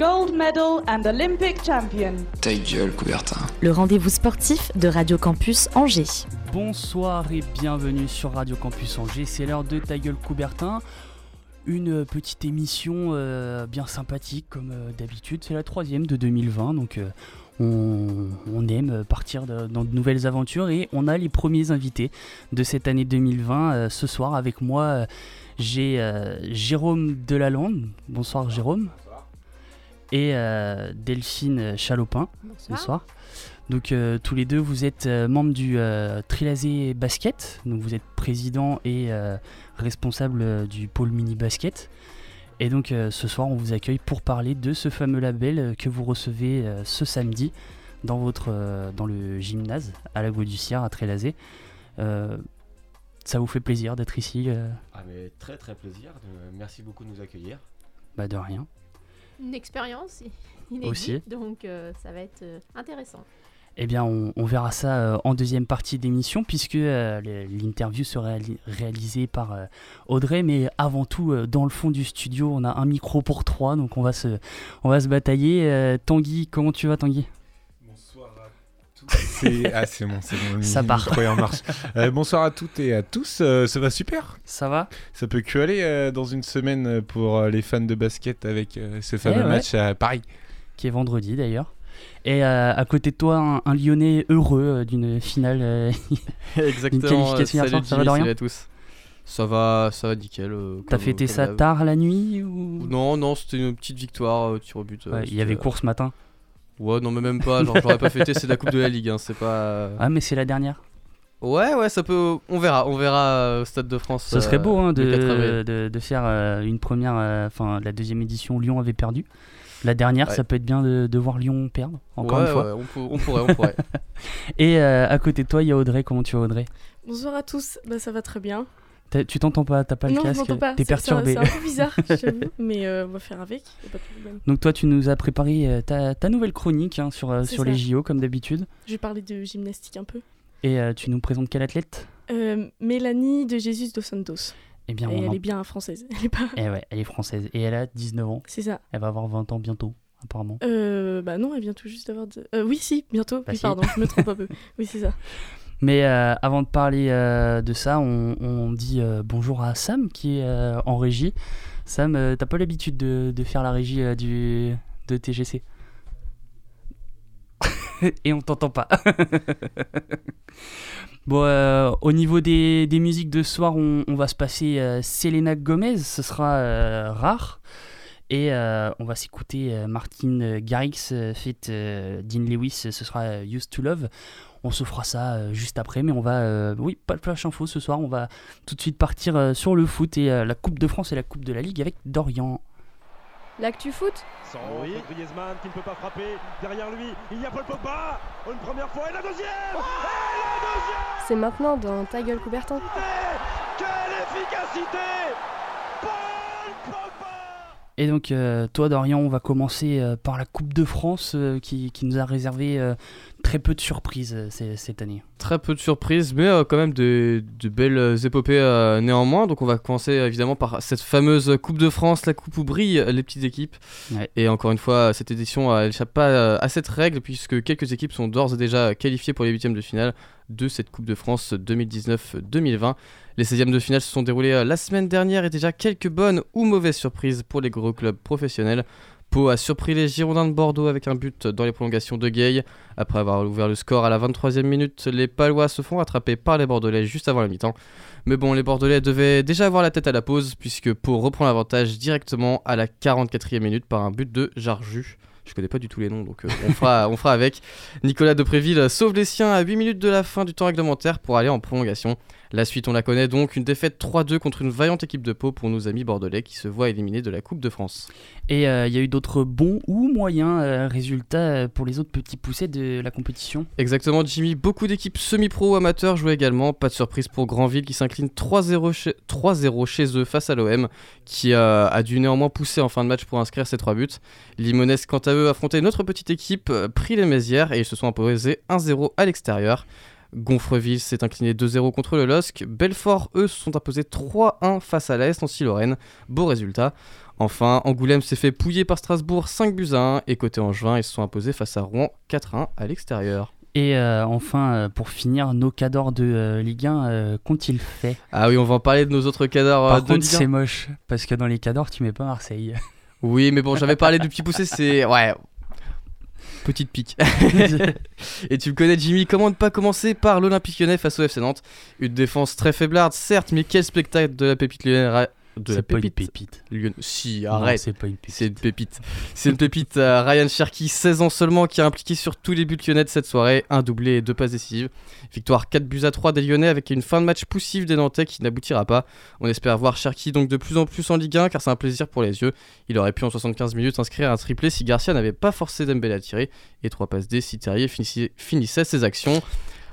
Gold medal and Olympic champion. Ta gueule, Coubertin. le rendez-vous sportif de Radio Campus Angers. Bonsoir et bienvenue sur Radio Campus Angers, c'est l'heure de Ta gueule Coubertin. Une petite émission euh, bien sympathique comme euh, d'habitude, c'est la troisième de 2020 donc euh, on, on aime partir de- dans de nouvelles aventures et on a les premiers invités de cette année 2020 euh, ce soir avec moi. j'ai Jérôme Delalande, bonsoir Jérôme, et euh, Delphine Chalopin, bonsoir. Donc euh, tous les deux, vous êtes euh, membres du euh, Trilazé Basket, donc vous êtes président et euh, responsable euh, du pôle mini basket. Et donc euh, ce soir, on vous accueille pour parler de ce fameux label euh, que vous recevez euh, ce samedi dans votre euh, dans le gymnase à la Gaudussière à Trélazé. Euh, ça vous fait plaisir d'être ici euh, Ah mais très très plaisir, merci beaucoup de nous accueillir. Bah de rien. Une expérience inédite, Aussi. donc euh, ça va être euh, intéressant. Eh bien, on, on verra ça euh, en deuxième partie d'émission, puisque euh, l'interview sera réali- réalisée par euh, Audrey. Mais avant tout, dans le fond du studio, on a un micro pour trois, donc on va se, on va se batailler. Tanguy, comment tu vas, Tanguy? C'est... Ah, c'est bon, c'est bon. Ça part. en marche. Euh, bonsoir à toutes et à tous. euh, ça va super? Ça va? Ça peut que aller euh, dans une semaine pour euh, les fans de basket avec euh, ce fameux ouais. match à Paris. Qui est vendredi d'ailleurs. Et euh, à côté de toi, un, un Lyonnais heureux euh, d'une finale. euh, Exactement. qualification salut ça va, Dorian? salut à tous. Ça va, ça va nickel. euh, T'as fêté comme ça d'hab. tard la nuit ou... Non, non, c'était une petite victoire, euh, tir au but. euh, Ouais, Il y avait cours ce matin. Ouais, non, mais même pas. Genre, j'aurais pas fêté, c'est la Coupe de la Ligue, hein, c'est pas. euh, Ah, mais c'est la dernière. Ouais, ouais, ça peut. On verra, on verra euh, au Stade de France. Ce serait euh, beau hein, le 4 de, de, de faire euh, une première, euh, enfin la deuxième édition, Lyon avait perdu. La dernière, Ouais. ça peut être bien de, de voir Lyon perdre, encore Ouais, une fois. ouais, on, pour- on pourrait, on pourrait. Et euh, à côté de toi, il y a Audrey. Comment tu vas, Audrey? Bonsoir à tous, bah, ça va très bien. Tu t'entends pas T'as pas le non, casque. T'es perturbé. C'est un peu bizarre, j'avoue, mais euh, on va faire avec, y a pas de problème. Donc toi, tu nous as préparé euh, ta, ta nouvelle chronique hein, sur, euh, sur ça. les JO, comme d'habitude. Je vais parler de gymnastique un peu. Et euh, tu nous présentes quel athlète? Mélanie de Jesus dos Santos. Eh bien, Et elle en- est bien française. Elle est pas. Eh ouais, elle est française. Et elle a 19 ans. C'est ça. Elle va avoir 20 ans bientôt, apparemment. Euh, bah non, elle vient tout juste d'avoir. de- Euh, oui, si, bientôt. Bah oui, si. pardon, je me trompe un peu. Oui, c'est ça. Mais euh, avant de parler euh, de ça, on, dit euh, bonjour à Sam qui est en régie. Sam, t'as pas l'habitude de, faire la régie du, de TGC Et on t'entend pas. bon, au niveau des, des musiques de ce soir, on, va se passer Selena Gomez, ce sera rare. Et on va s'écouter Martin Garrix, euh, fit Dean Lewis, ce sera Used to Love. On se fera ça euh, juste après, mais on va, euh, oui, pas de flash info ce soir, on va tout de suite partir euh, sur le foot et euh, la Coupe de France et la Coupe de la Ligue avec Dorian. L'actu foot Sans Griezmann qui ne peut pas frapper. Derrière lui, il y a Paul Pogba. Une première fois et la deuxième Et la deuxième C'est maintenant dans Ta gueule Coubertin. Quelle efficacité Et donc, euh, toi, Dorian, on va commencer euh, par la Coupe de France euh, qui, qui nous a réservé très peu de surprises cette année. Très peu de surprises, mais quand même de, de belles épopées néanmoins. Donc on va commencer évidemment par cette fameuse Coupe de France, la coupe où brillent les petites équipes. Ouais. Et encore une fois, cette édition euh, elle échappe pas à cette règle puisque quelques équipes sont d'ores et déjà qualifiées pour les huitièmes de finale de cette Coupe de France 2019-2020. Les 16e de finale se sont déroulés euh, la semaine dernière et déjà quelques bonnes ou mauvaises surprises pour les gros clubs professionnels. Pau a surpris les Girondins de Bordeaux avec un but dans les prolongations de Gay. Après avoir ouvert le score à la 23e minute, les Palois se font attraper par les Bordelais juste avant la mi-temps. Mais bon, les Bordelais devaient déjà avoir la tête à la pause puisque Pau reprend l'avantage directement à la 44e minute par un but de Jarju. Je connais pas du tout les noms, donc euh, on, fera, on fera avec. Nicolas Depréville sauve les siens à 8 minutes de la fin du temps réglementaire pour aller en prolongation. La suite, on la connaît donc, une défaite 3-2 contre une vaillante équipe de Pau pour nos amis bordelais qui se voient éliminés de la Coupe de France. Et euh, il y a eu d'autres bons ou moyens euh, résultats euh, pour les autres petits poussets de la compétition Exactement, Jimmy. Beaucoup d'équipes semi-pro ou amateurs jouaient également. Pas de surprise pour Granville qui s'incline 3-0 chez, 3-0 chez eux face à l'OM, qui euh, a dû néanmoins pousser en fin de match pour inscrire ses 3 buts. Limonesque, quant à eux, affrontait notre petite équipe, pris les Mézières et ils se sont imposés 1-0 à l'extérieur. Gonfreville s'est incliné 2-0 contre le LOSC. Belfort, eux, se sont imposés 3-1 face à l'AS Nancy-Lorraine. Beau résultat. Enfin, Angoulême s'est fait pouiller par Strasbourg 5 buts à 1. Et côté Angevin, ils se sont imposés face à Rouen 4-1 à l'extérieur. Et euh, enfin, euh, pour finir, nos cadors de euh, Ligue 1, euh, qu'ont-ils fait? Ah oui, on va en parler de nos autres cadors Par de contre, Ligue 1. c'est moche, parce que dans les cadors, tu mets pas Marseille. Oui, mais bon, j'avais parlé du petit poussé, c'est. Ouais. Petite pique. Et tu me connais, Jimmy, comment ne pas commencer par l'Olympique lyonnais face au FC Nantes? Une défense très faiblarde, certes, mais quel spectacle de la pépite lyonnaise. De la pas une pépite. Lyon- Si, arrête. c'est pas une pépite. C'est une pépite. C'est une pépite. Ryan Cherky, 16 ans seulement, qui a impliqué sur tous les buts lyonnais de cette soirée. Un doublé et deux passes décisives. Victoire 4 buts à 3 des Lyonnais avec une fin de match poussive des Nantais qui n'aboutira pas. On espère voir Cherky donc de plus en plus en Ligue 1 car c'est un plaisir pour les yeux. Il aurait pu en 75 minutes inscrire un triplé si Garcia n'avait pas forcé Dembélé à tirer. Et 3 passes D si Terrier finissait, finissait ses actions.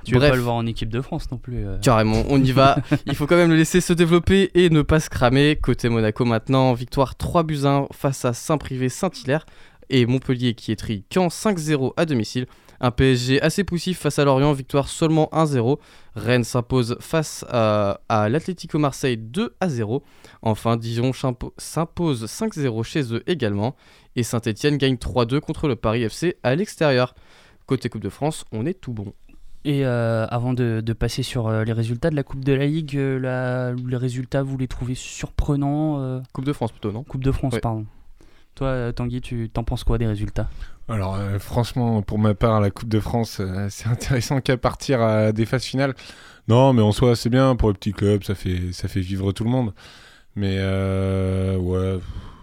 Tu Bref. pas le voir en équipe de France non plus. euh. Carrément, on y va. Il faut quand même le laisser se développer et ne pas se cramer. Côté Monaco maintenant, victoire 3 buts à 1 face à Saint-Privé-Saint-Hilaire et Montpellier qui étrit Caen 5-0 à domicile. Un PSG assez poussif face à Lorient, victoire seulement 1-0. Rennes s'impose face à, à l'Atlético Marseille 2 à 0. Enfin, Dijon s'impo- s'impose 5-0 chez eux également. Et Saint-Etienne gagne 3-2 contre le Paris FC à l'extérieur. Côté Coupe de France, on est tout bon. Et euh, avant de, de passer sur euh, les résultats de la Coupe de la Ligue, euh, la- les résultats, vous les trouvez surprenants euh, Coupe de France plutôt, non? Coupe de France, Ouais. pardon. Toi, Tanguy, tu t'en penses quoi des résultats? Alors euh, franchement, pour ma part, la Coupe de France, euh, c'est intéressant qu'à partir à des phases finales. Non, mais en soi, c'est bien pour les petits clubs, ça fait, ça fait vivre tout le monde. Mais euh, ouais,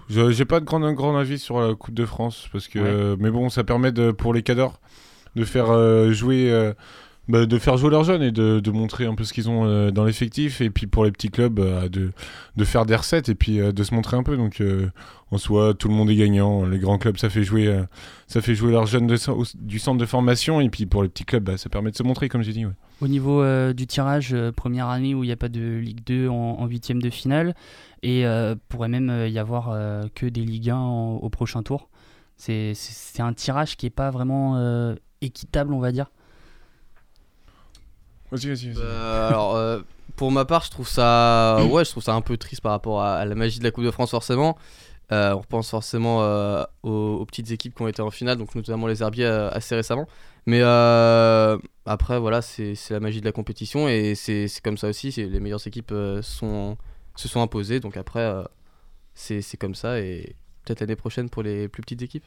je- j'ai pas de grand, grand avis sur la Coupe de France parce que, Ouais. mais bon, ça permet de, pour les cadors de faire euh, jouer. Bah, de faire jouer leurs jeunes et de, montrer un peu ce qu'ils ont euh, dans l'effectif et puis pour les petits clubs euh, de, faire des recettes et puis euh, de se montrer un peu donc en soi tout le monde est gagnant les grands clubs ça fait jouer ça fait jouer leurs jeunes du centre de formation et puis pour les petits clubs bah, ça permet de se montrer comme j'ai dit. Au niveau du tirage, première année où il n'y a pas de Ligue 2 en, huitième de finale, et pourrait même y avoir que des Ligue 1 en- au prochain tour. C'est- un tirage qui n'est pas vraiment équitable, on va dire. Vas-y, vas-y, vas-y. Euh, alors, euh, pour ma part, je trouve ça, ouais, je trouve ça un peu triste par rapport à, à la magie de la Coupe de France, forcément. Euh, on repense forcément euh, aux, aux petites équipes qui ont été en finale, donc notamment les Herbiers euh, assez récemment. Mais euh, après, voilà, c'est la magie de la compétition et c'est comme ça aussi. Les meilleures équipes euh, sont, se sont imposées, donc après, euh, c'est comme ça et peut-être l'année prochaine pour les plus petites équipes.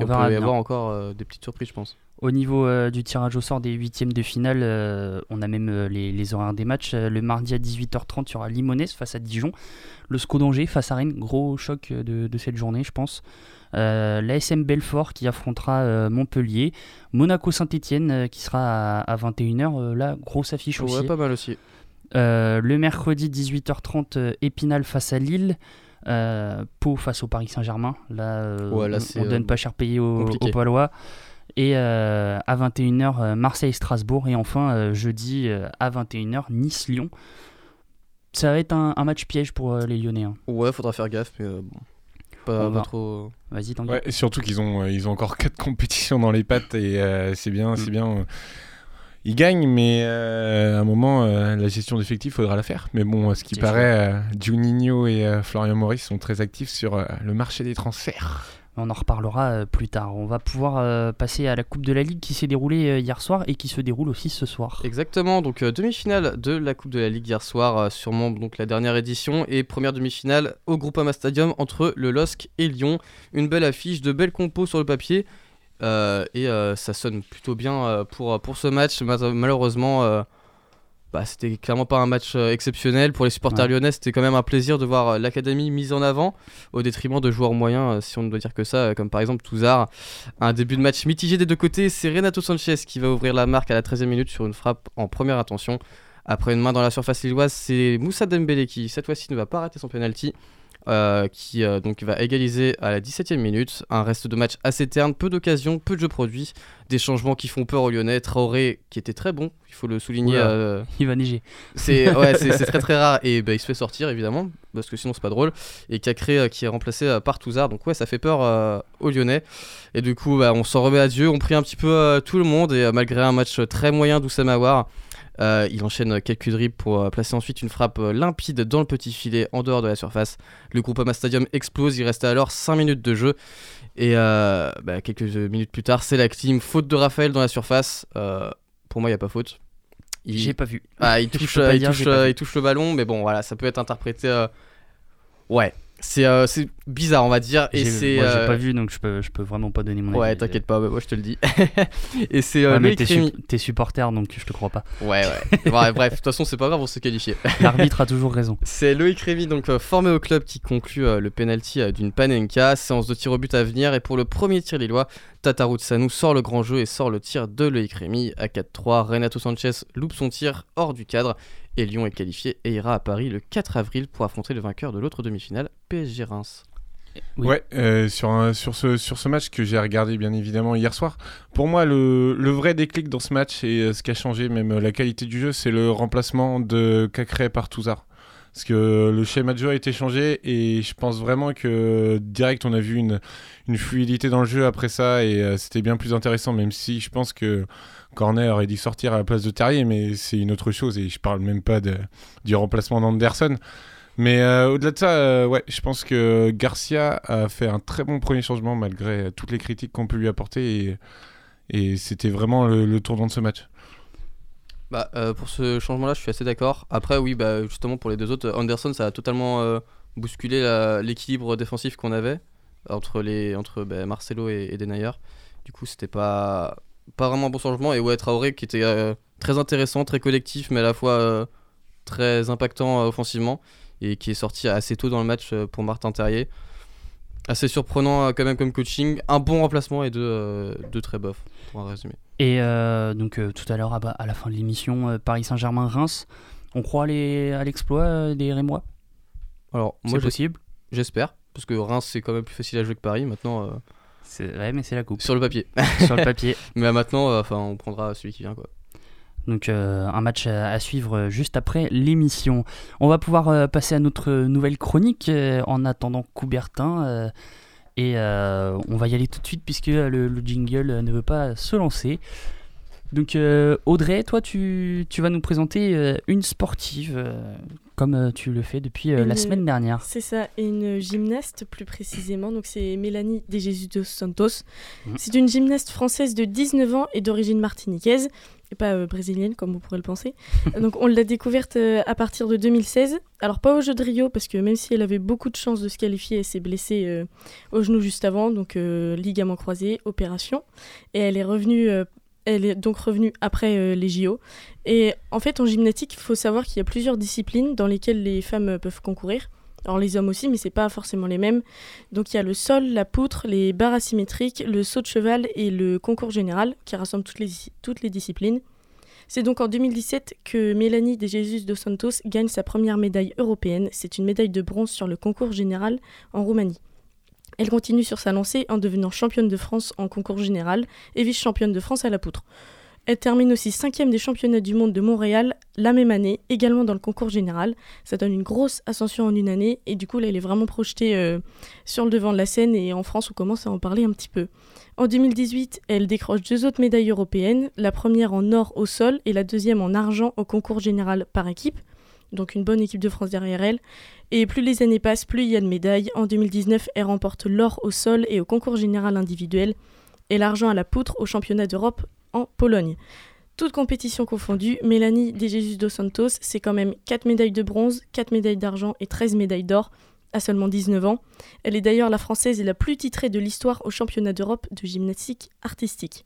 On on peut y avoir encore euh, des petites surprises, je pense. Au niveau euh, du tirage au sort des huitièmes de finale, euh, on a même euh, les, les horaires des matchs. Le mardi à 18h30, il y aura Limonest face à Dijon. Le SCO d'Angers face à Rennes. Gros choc de, de cette journée, je pense. L'ASM Belfort qui affrontera Montpellier. Monaco Saint-Etienne qui sera à, 21h. Euh, là, grosse affiche aussi. Ouais, pas mal aussi. Le mercredi 18h30, euh, Épinal face à Lille. Pau face au Paris Saint-Germain. Là, Ouais, là, on- on, donne pas cher payé aux, aux Palois. Et euh, à 21h, euh, Marseille-Strasbourg. Et enfin, euh, jeudi euh, à 21h, Nice-Lyon. Ça va être un, un match piège pour euh, les Lyonnais. hein. Ouais, faudra faire gaffe, mais euh, bon, pas, trop. Vas-y. Ouais, et surtout qu'ils ont, euh, ils ont encore quatre compétitions dans les pattes et euh, c'est bien, c'est bien. euh, ils gagnent, mais euh, à un moment, euh, la gestion d'effectifs, faudra la faire. Mais bon, à ce qui paraît, euh, Juninho et euh, Florian Maurice sont très actifs sur euh, le marché des transferts. On en reparlera euh, plus tard. On va pouvoir euh, passer à la Coupe de la Ligue qui s'est déroulée euh, hier soir et qui se déroule aussi ce soir. Exactement, donc demi-finale de la Coupe de la Ligue hier soir, sûrement donc la dernière édition, et première demi-finale au Groupama Stadium entre le LOSC et Lyon. Une belle affiche, de belles compos sur le papier, et ça sonne plutôt bien pour, pour ce match. Ma- Malheureusement, bah, c'était clairement pas un match euh, exceptionnel. Pour les supporters Ouais. lyonnais, c'était quand même un plaisir de voir euh, l'académie mise en avant au détriment de joueurs moyens, euh, si on ne doit dire que ça, comme par exemple Touzard. Un début de match mitigé des deux côtés, c'est Renato Sanchez qui va ouvrir la marque à la 13e minute sur une frappe en première intention. Après une main dans la surface lilloise, c'est Moussa Dembélé qui, cette fois-ci, ne va pas rater son penalty. Euh, qui euh, donc va égaliser à la 17e minute. Un reste de match assez terne, peu d'occasions, peu de jeux produits, des changements qui font peur aux Lyonnais. Traoré qui était très bon, il faut le souligner. Euh, il va neiger. c'est ouais, très très rare et bah, il se fait sortir évidemment parce que sinon c'est pas drôle. Et Cacré euh, qui est remplacé par Touzard, donc ouais, ça fait peur aux Lyonnais. Et du coup, bah, on s'en remet à Dieu, on prie un petit peu tout le monde et malgré un match très moyen d'Oussama Aouar, euh, il enchaîne quelques dribbles pour euh, placer ensuite une frappe euh, limpide dans le petit filet en dehors de la surface. Le Groupama Stadium explose, il reste alors 5 minutes de jeu. Et euh, bah, quelques minutes plus tard, c'est la clim. Faute de Raphaël dans la surface. Euh, pour moi, il n'y a pas faute. Il- J'ai pas vu. Ah, il touche, il, dire, touche, j'ai pas vu. il touche le ballon, mais bon, voilà, ça peut être interprété. Ouais, c'est euh, bizarre, on va dire. Et c'est. moi, j'ai euh, pas vu donc je peux, je peux vraiment pas donner mon avis. Ouais, t'inquiète pas, moi je te le dis. et c'est euh, Ouais, mais t'es, supporter donc je te crois pas. Ouais, ouais. Bref, de toute façon, c'est pas grave, on s'est qualifié. L'arbitre a toujours raison. C'est Loïc Rémy, donc euh, formé au club, qui conclut euh, le penalty euh, d'une Panenka. Séance de tir au but à venir. Et pour le premier tir lillois, Tatarou Sanou sort le grand jeu et sort le tir de Loïc Rémy à 4-3. Renato Sanchez loupe son tir hors du cadre. Et Lyon est qualifié et ira à Paris le 4 avril pour affronter le vainqueur de l'autre demi-finale, PSG Reims. Oui. Ouais, euh, sur, un- sur, ce, sur ce match que j'ai regardé bien évidemment hier soir, pour moi le, le vrai déclic dans ce match et euh, ce qui a changé même euh, la qualité du jeu, c'est le remplacement de Cacré par Touzard. Parce que le schéma de jeu a été changé et je pense vraiment que direct on a vu une, une fluidité dans le jeu après ça et euh, c'était bien plus intéressant même si je pense que Corner aurait dû sortir à la place de Terrier mais c'est une autre chose et je parle même pas du remplacement d'Anderson. Mais euh, au-delà de ça, euh, ouais, je pense que Garcia a fait un très bon premier changement malgré toutes les critiques qu'on peut lui apporter et, c'était vraiment le, tournant de ce match. Bah, euh, pour ce changement-là, je suis assez d'accord. Après, oui, bah, justement, pour les deux autres, Anderson, ça a totalement bousculé l'équilibre défensif qu'on avait entre, les, entre bah, Marcelo et, et Denayer. Du coup, c'était pas, pas vraiment un bon changement. Et ouais, Traoré qui était euh, très intéressant, très collectif, mais à la fois euh, très impactant euh, offensivement et qui est sorti assez tôt dans le match pour Martin Terrier. Assez surprenant quand même comme coaching. Un bon remplacement et deux, deux très bofs, pour un résumé. Et donc tout à l'heure, à, la fin de l'émission, Paris Saint-Germain-Reims, on croit les- à l'exploit des Rémois? Alors, C'est moi, possible? J'espère, parce que Reims c'est quand même plus facile à jouer que Paris maintenant. Euh, vrai, mais c'est la coupe. sur le papier. Sur le papier. Mais euh, maintenant, euh, enfin, on prendra celui qui vient quoi. Donc euh, un match à, à suivre euh, juste après l'émission. On va pouvoir euh, passer à notre nouvelle chronique euh, en attendant Coubertin. euh, et euh, on va y aller tout de suite puisque euh, le, le jingle euh, ne veut pas se lancer. Donc euh, Audrey, toi tu, tu vas nous présenter euh, une sportive euh, comme euh, tu le fais depuis euh, la semaine dernière. C'est ça, et une gymnaste plus précisément. Donc c'est Mélanie De Jesus dos Santos. Mhm. C'est une gymnaste française de 19 ans et d'origine martiniquaise et pas euh, brésilienne comme vous pourrez le penser. Donc on l'a découverte euh, à partir de 2016. Alors pas au jeu de Rio parce que même si elle avait beaucoup de chances de se qualifier, elle s'est blessée euh, au genou juste avant, donc ligament croisé, opération. Et elle est revenue. Elle est donc revenue après euh, les JO. Et en fait, en gymnastique, il faut savoir qu'il y a plusieurs disciplines dans lesquelles les femmes euh, peuvent concourir. Alors les hommes aussi, mais c'est pas forcément les mêmes. Donc il y a le sol, la poutre, les barres asymétriques, le saut de cheval et le concours général qui rassemble toutes les, toutes les disciplines. C'est donc en 2017 que Mélanie De Jesus dos Santos gagne sa première médaille européenne. C'est une médaille de bronze sur le concours général en Roumanie. Elle continue sur sa lancée en devenant championne de France en concours général et vice-championne de France à la poutre. Elle termine aussi cinquième des championnats du monde de Montréal la même année, également dans le concours général. Ça donne une grosse ascension en une année et du coup là elle est vraiment projetée euh, sur le devant de la scène et en France on commence à en parler un petit peu. En 2018, elle décroche deux autres médailles européennes, la première en or au sol et la deuxième en argent au concours général par équipe. Donc une bonne équipe de France derrière elle. Et plus les années passent, plus il y a de médailles. En 2019, elle remporte l'or au sol et au concours général individuel et l'argent à la poutre au championnat d'Europe en Pologne. Toutes compétitions confondues, Mélanie De Jesus dos Santos, c'est quand même 4 médailles de bronze, 4 médailles d'argent et 13 médailles d'or à seulement 19 ans. Elle est d'ailleurs la française la plus titrée de l'histoire au championnat d'Europe de gymnastique artistique.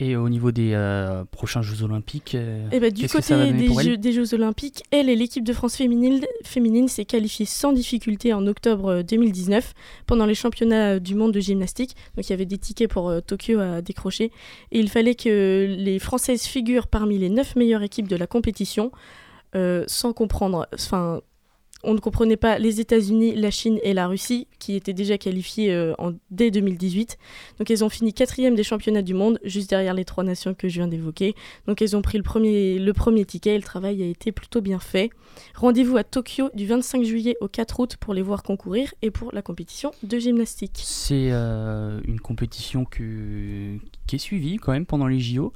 Et au niveau des euh, prochains Jeux Olympiques, euh, Et bah, du que côté des jeux, des Jeux Olympiques, elle et l'équipe de France féminine, féminine s'est qualifiée sans difficulté en octobre euh, 2019 pendant les championnats euh, du monde de gymnastique. Donc il y avait des tickets pour euh, Tokyo à décrocher. Et il fallait que les Françaises figurent parmi les 9 meilleures équipes de la compétition euh, sans comprendre. Enfin, on ne comprenait pas les États-Unis, la Chine et la Russie qui étaient déjà qualifiées euh, en, dès 2018. Donc elles ont fini quatrième des championnats du monde, juste derrière les trois nations que je viens d'évoquer. Donc elles ont pris le premier, ticket et le travail a été plutôt bien fait. Rendez-vous à Tokyo du 25 juillet au 4 août pour les voir concourir et pour la compétition de gymnastique. C'est euh, une compétition qui est suivie quand même pendant les JO.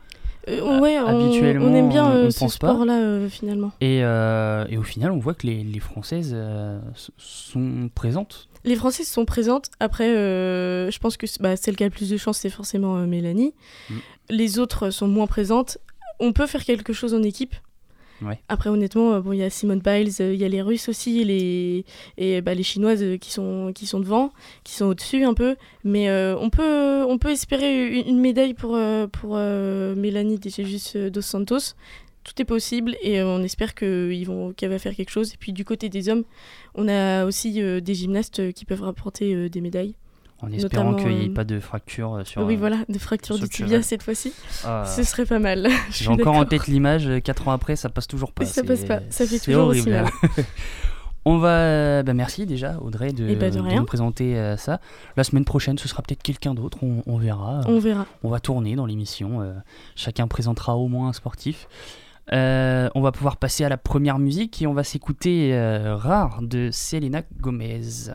Euh, ouais, on, habituellement, on aime bien on- euh, on ce sport-là euh, finalement. Et, euh, et au final, on voit que les, les Françaises euh, sont présentes. Les Françaises sont présentes. Après, euh, je pense que bah, celle qui a le plus de chance, c'est forcément euh, Mélanie. Mm. Les autres sont moins présentes. On peut faire quelque chose en équipe. Après, honnêtement, euh, bon, il y a Simone Biles, euh, il y a les Russes aussi, les, et, bah, les Chinoises euh, qui sont, qui sont devant, qui sont au-dessus un peu. Mais euh, on, peut, on peut espérer une, médaille pour, euh, pour euh, Mélanie de dos Santos. Tout est possible et euh, on espère que ils vont- qu'elle va faire quelque chose. Et puis du côté des hommes, on a aussi euh, des gymnastes euh, qui peuvent rapporter euh, des médailles. En espérant qu'il n'y ait euh, pas de fracture euh, sur. oui, euh, voilà, de fractures sur du tibia cette fois-ci. Ah. Ce serait pas mal. J'ai encore en tête l'image, 4 ans après, ça passe toujours pas. Ça passe pas, ça fait toujours aussi horrible. mal. On va. bah, merci déjà, Audrey, de, de de rien. nous présenter euh, ça. La semaine prochaine, ce sera peut-être quelqu'un d'autre, on, on verra. On verra. On va tourner dans l'émission. euh, chacun présentera au moins un sportif. Euh, on va pouvoir passer à la première musique et on va s'écouter Rare de Selena Gomez.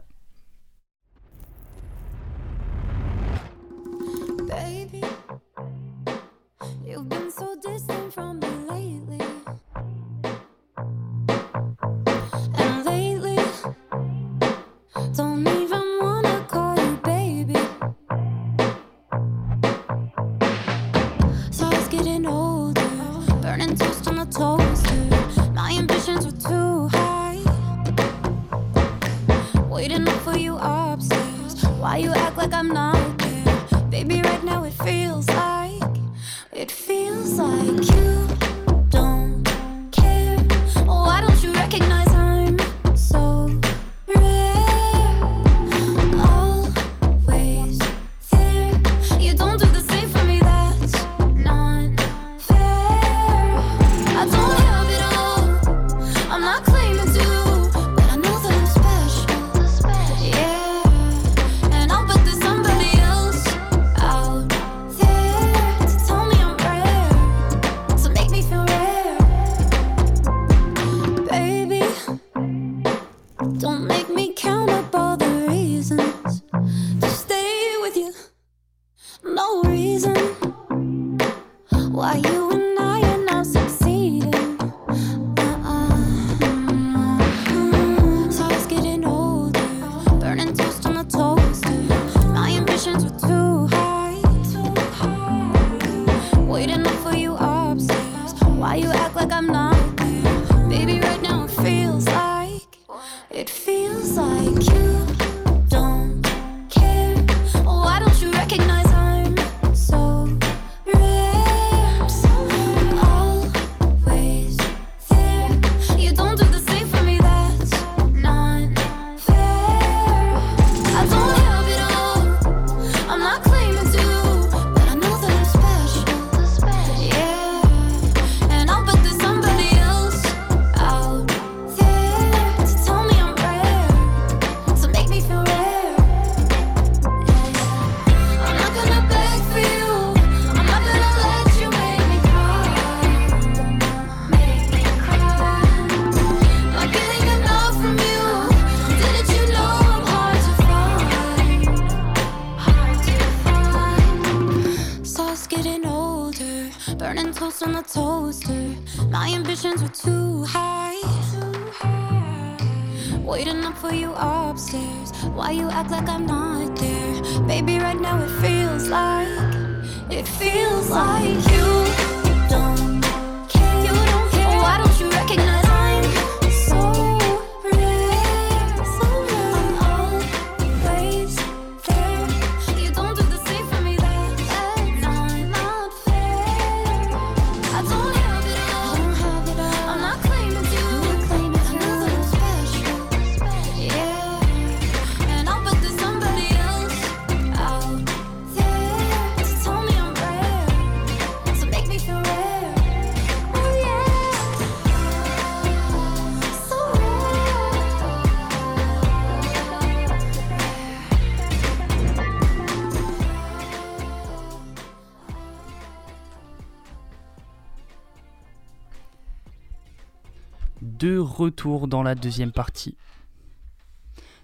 retour dans la deuxième partie.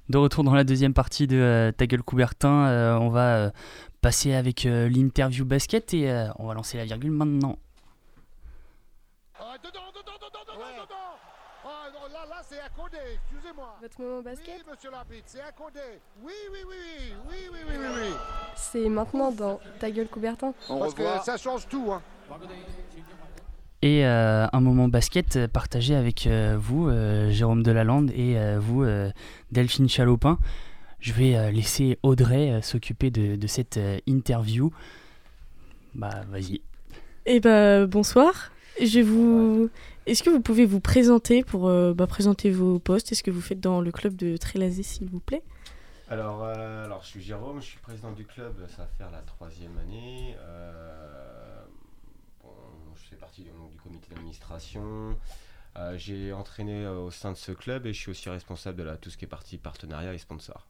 De retour dans la deuxième partie de euh, Ta gueule Coubertin, euh, on va euh, passer avec l'interview basket et on va lancer la virgule maintenant. c'est Oui. Oui, oui, oui, oui, oui, oui, oui, oui. C'est maintenant dans Ta gueule Coubertin. Parce que ça change tout. Et euh, un moment basket euh, partagé avec euh, vous, euh, Jérôme Delalande, et euh, vous, euh, Delphine Chalopin. Je vais euh, laisser Audrey euh, s'occuper de, de cette euh, interview. Bah, vas-y. Eh ben bonsoir. Je vous. Est-ce que vous pouvez vous présenter pour euh, bah, présenter vos postes Est-ce que vous faites dans le club de Trélazé, s'il vous plaît? Alors, euh, alors, je suis Jérôme, je suis président du club, ça va faire la troisième année. Euh, du comité d'administration. Euh, J'ai entraîné euh, au sein de ce club et je suis aussi responsable de la, tout ce qui est partie partenariat et sponsor.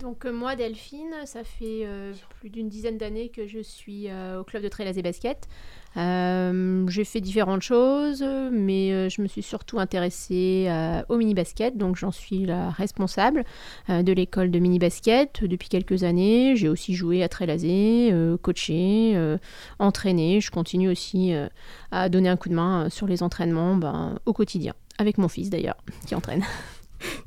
Donc euh, moi, Delphine, ça fait euh, plus d'une dizaine d'années que je suis euh, au club de Trélazé Basket. Euh, j'ai fait différentes choses, mais je me suis surtout intéressée au mini-basket, donc j'en suis la responsable de l'école de mini-basket depuis quelques années. J'ai aussi joué à Trélazé, coaché, entraîné. Je continue aussi à donner un coup de main sur les entraînements ben, au quotidien, avec mon fils d'ailleurs, qui entraîne.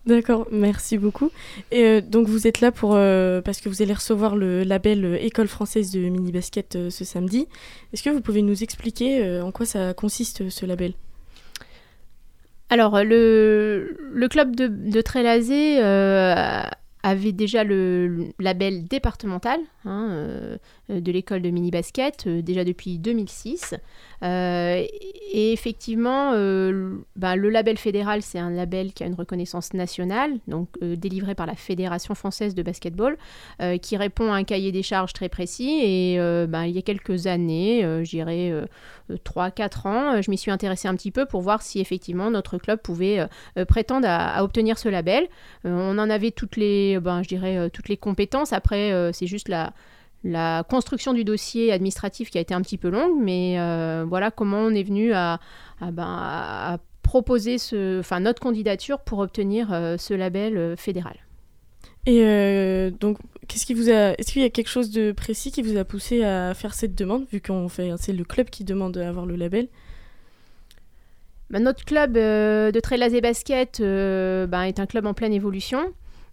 D'accord, merci beaucoup. Et euh, donc vous êtes là pour euh, parce que vous allez recevoir le label euh, École française de mini basket ce samedi. Est-ce que vous pouvez nous expliquer en quoi ça consiste ce label? Alors, le, club de, de Trélazé avait déjà le label départemental hein, euh, de l'école de mini-basket, euh, déjà depuis 2006. Euh, et effectivement, bah, le label fédéral, c'est un label qui a une reconnaissance nationale, donc délivré par la Fédération française de basketball, qui répond à un cahier des charges très précis. Et bah, il y a quelques années, dirais 3-4 ans, je m'y suis intéressée un petit peu pour voir si effectivement notre club pouvait prétendre à, à obtenir ce label. On en avait toutes les, ben, je dirais, euh, toutes les compétences. Après, euh, c'est juste la, la construction du dossier administratif qui a été un petit peu longue, mais euh, voilà comment on est venu à, à, ben, à- proposer ce, enfin, notre candidature pour obtenir euh, ce label euh, fédéral. Et euh, donc, qu'est-ce qui vous a Est-ce qu'il y a quelque chose de précis qui vous a poussé à faire cette demande, vu qu'on fait, c'est le club qui demande d'avoir le label? Bah, notre club euh, de Trélazé Basket euh, bah, est un club en pleine évolution.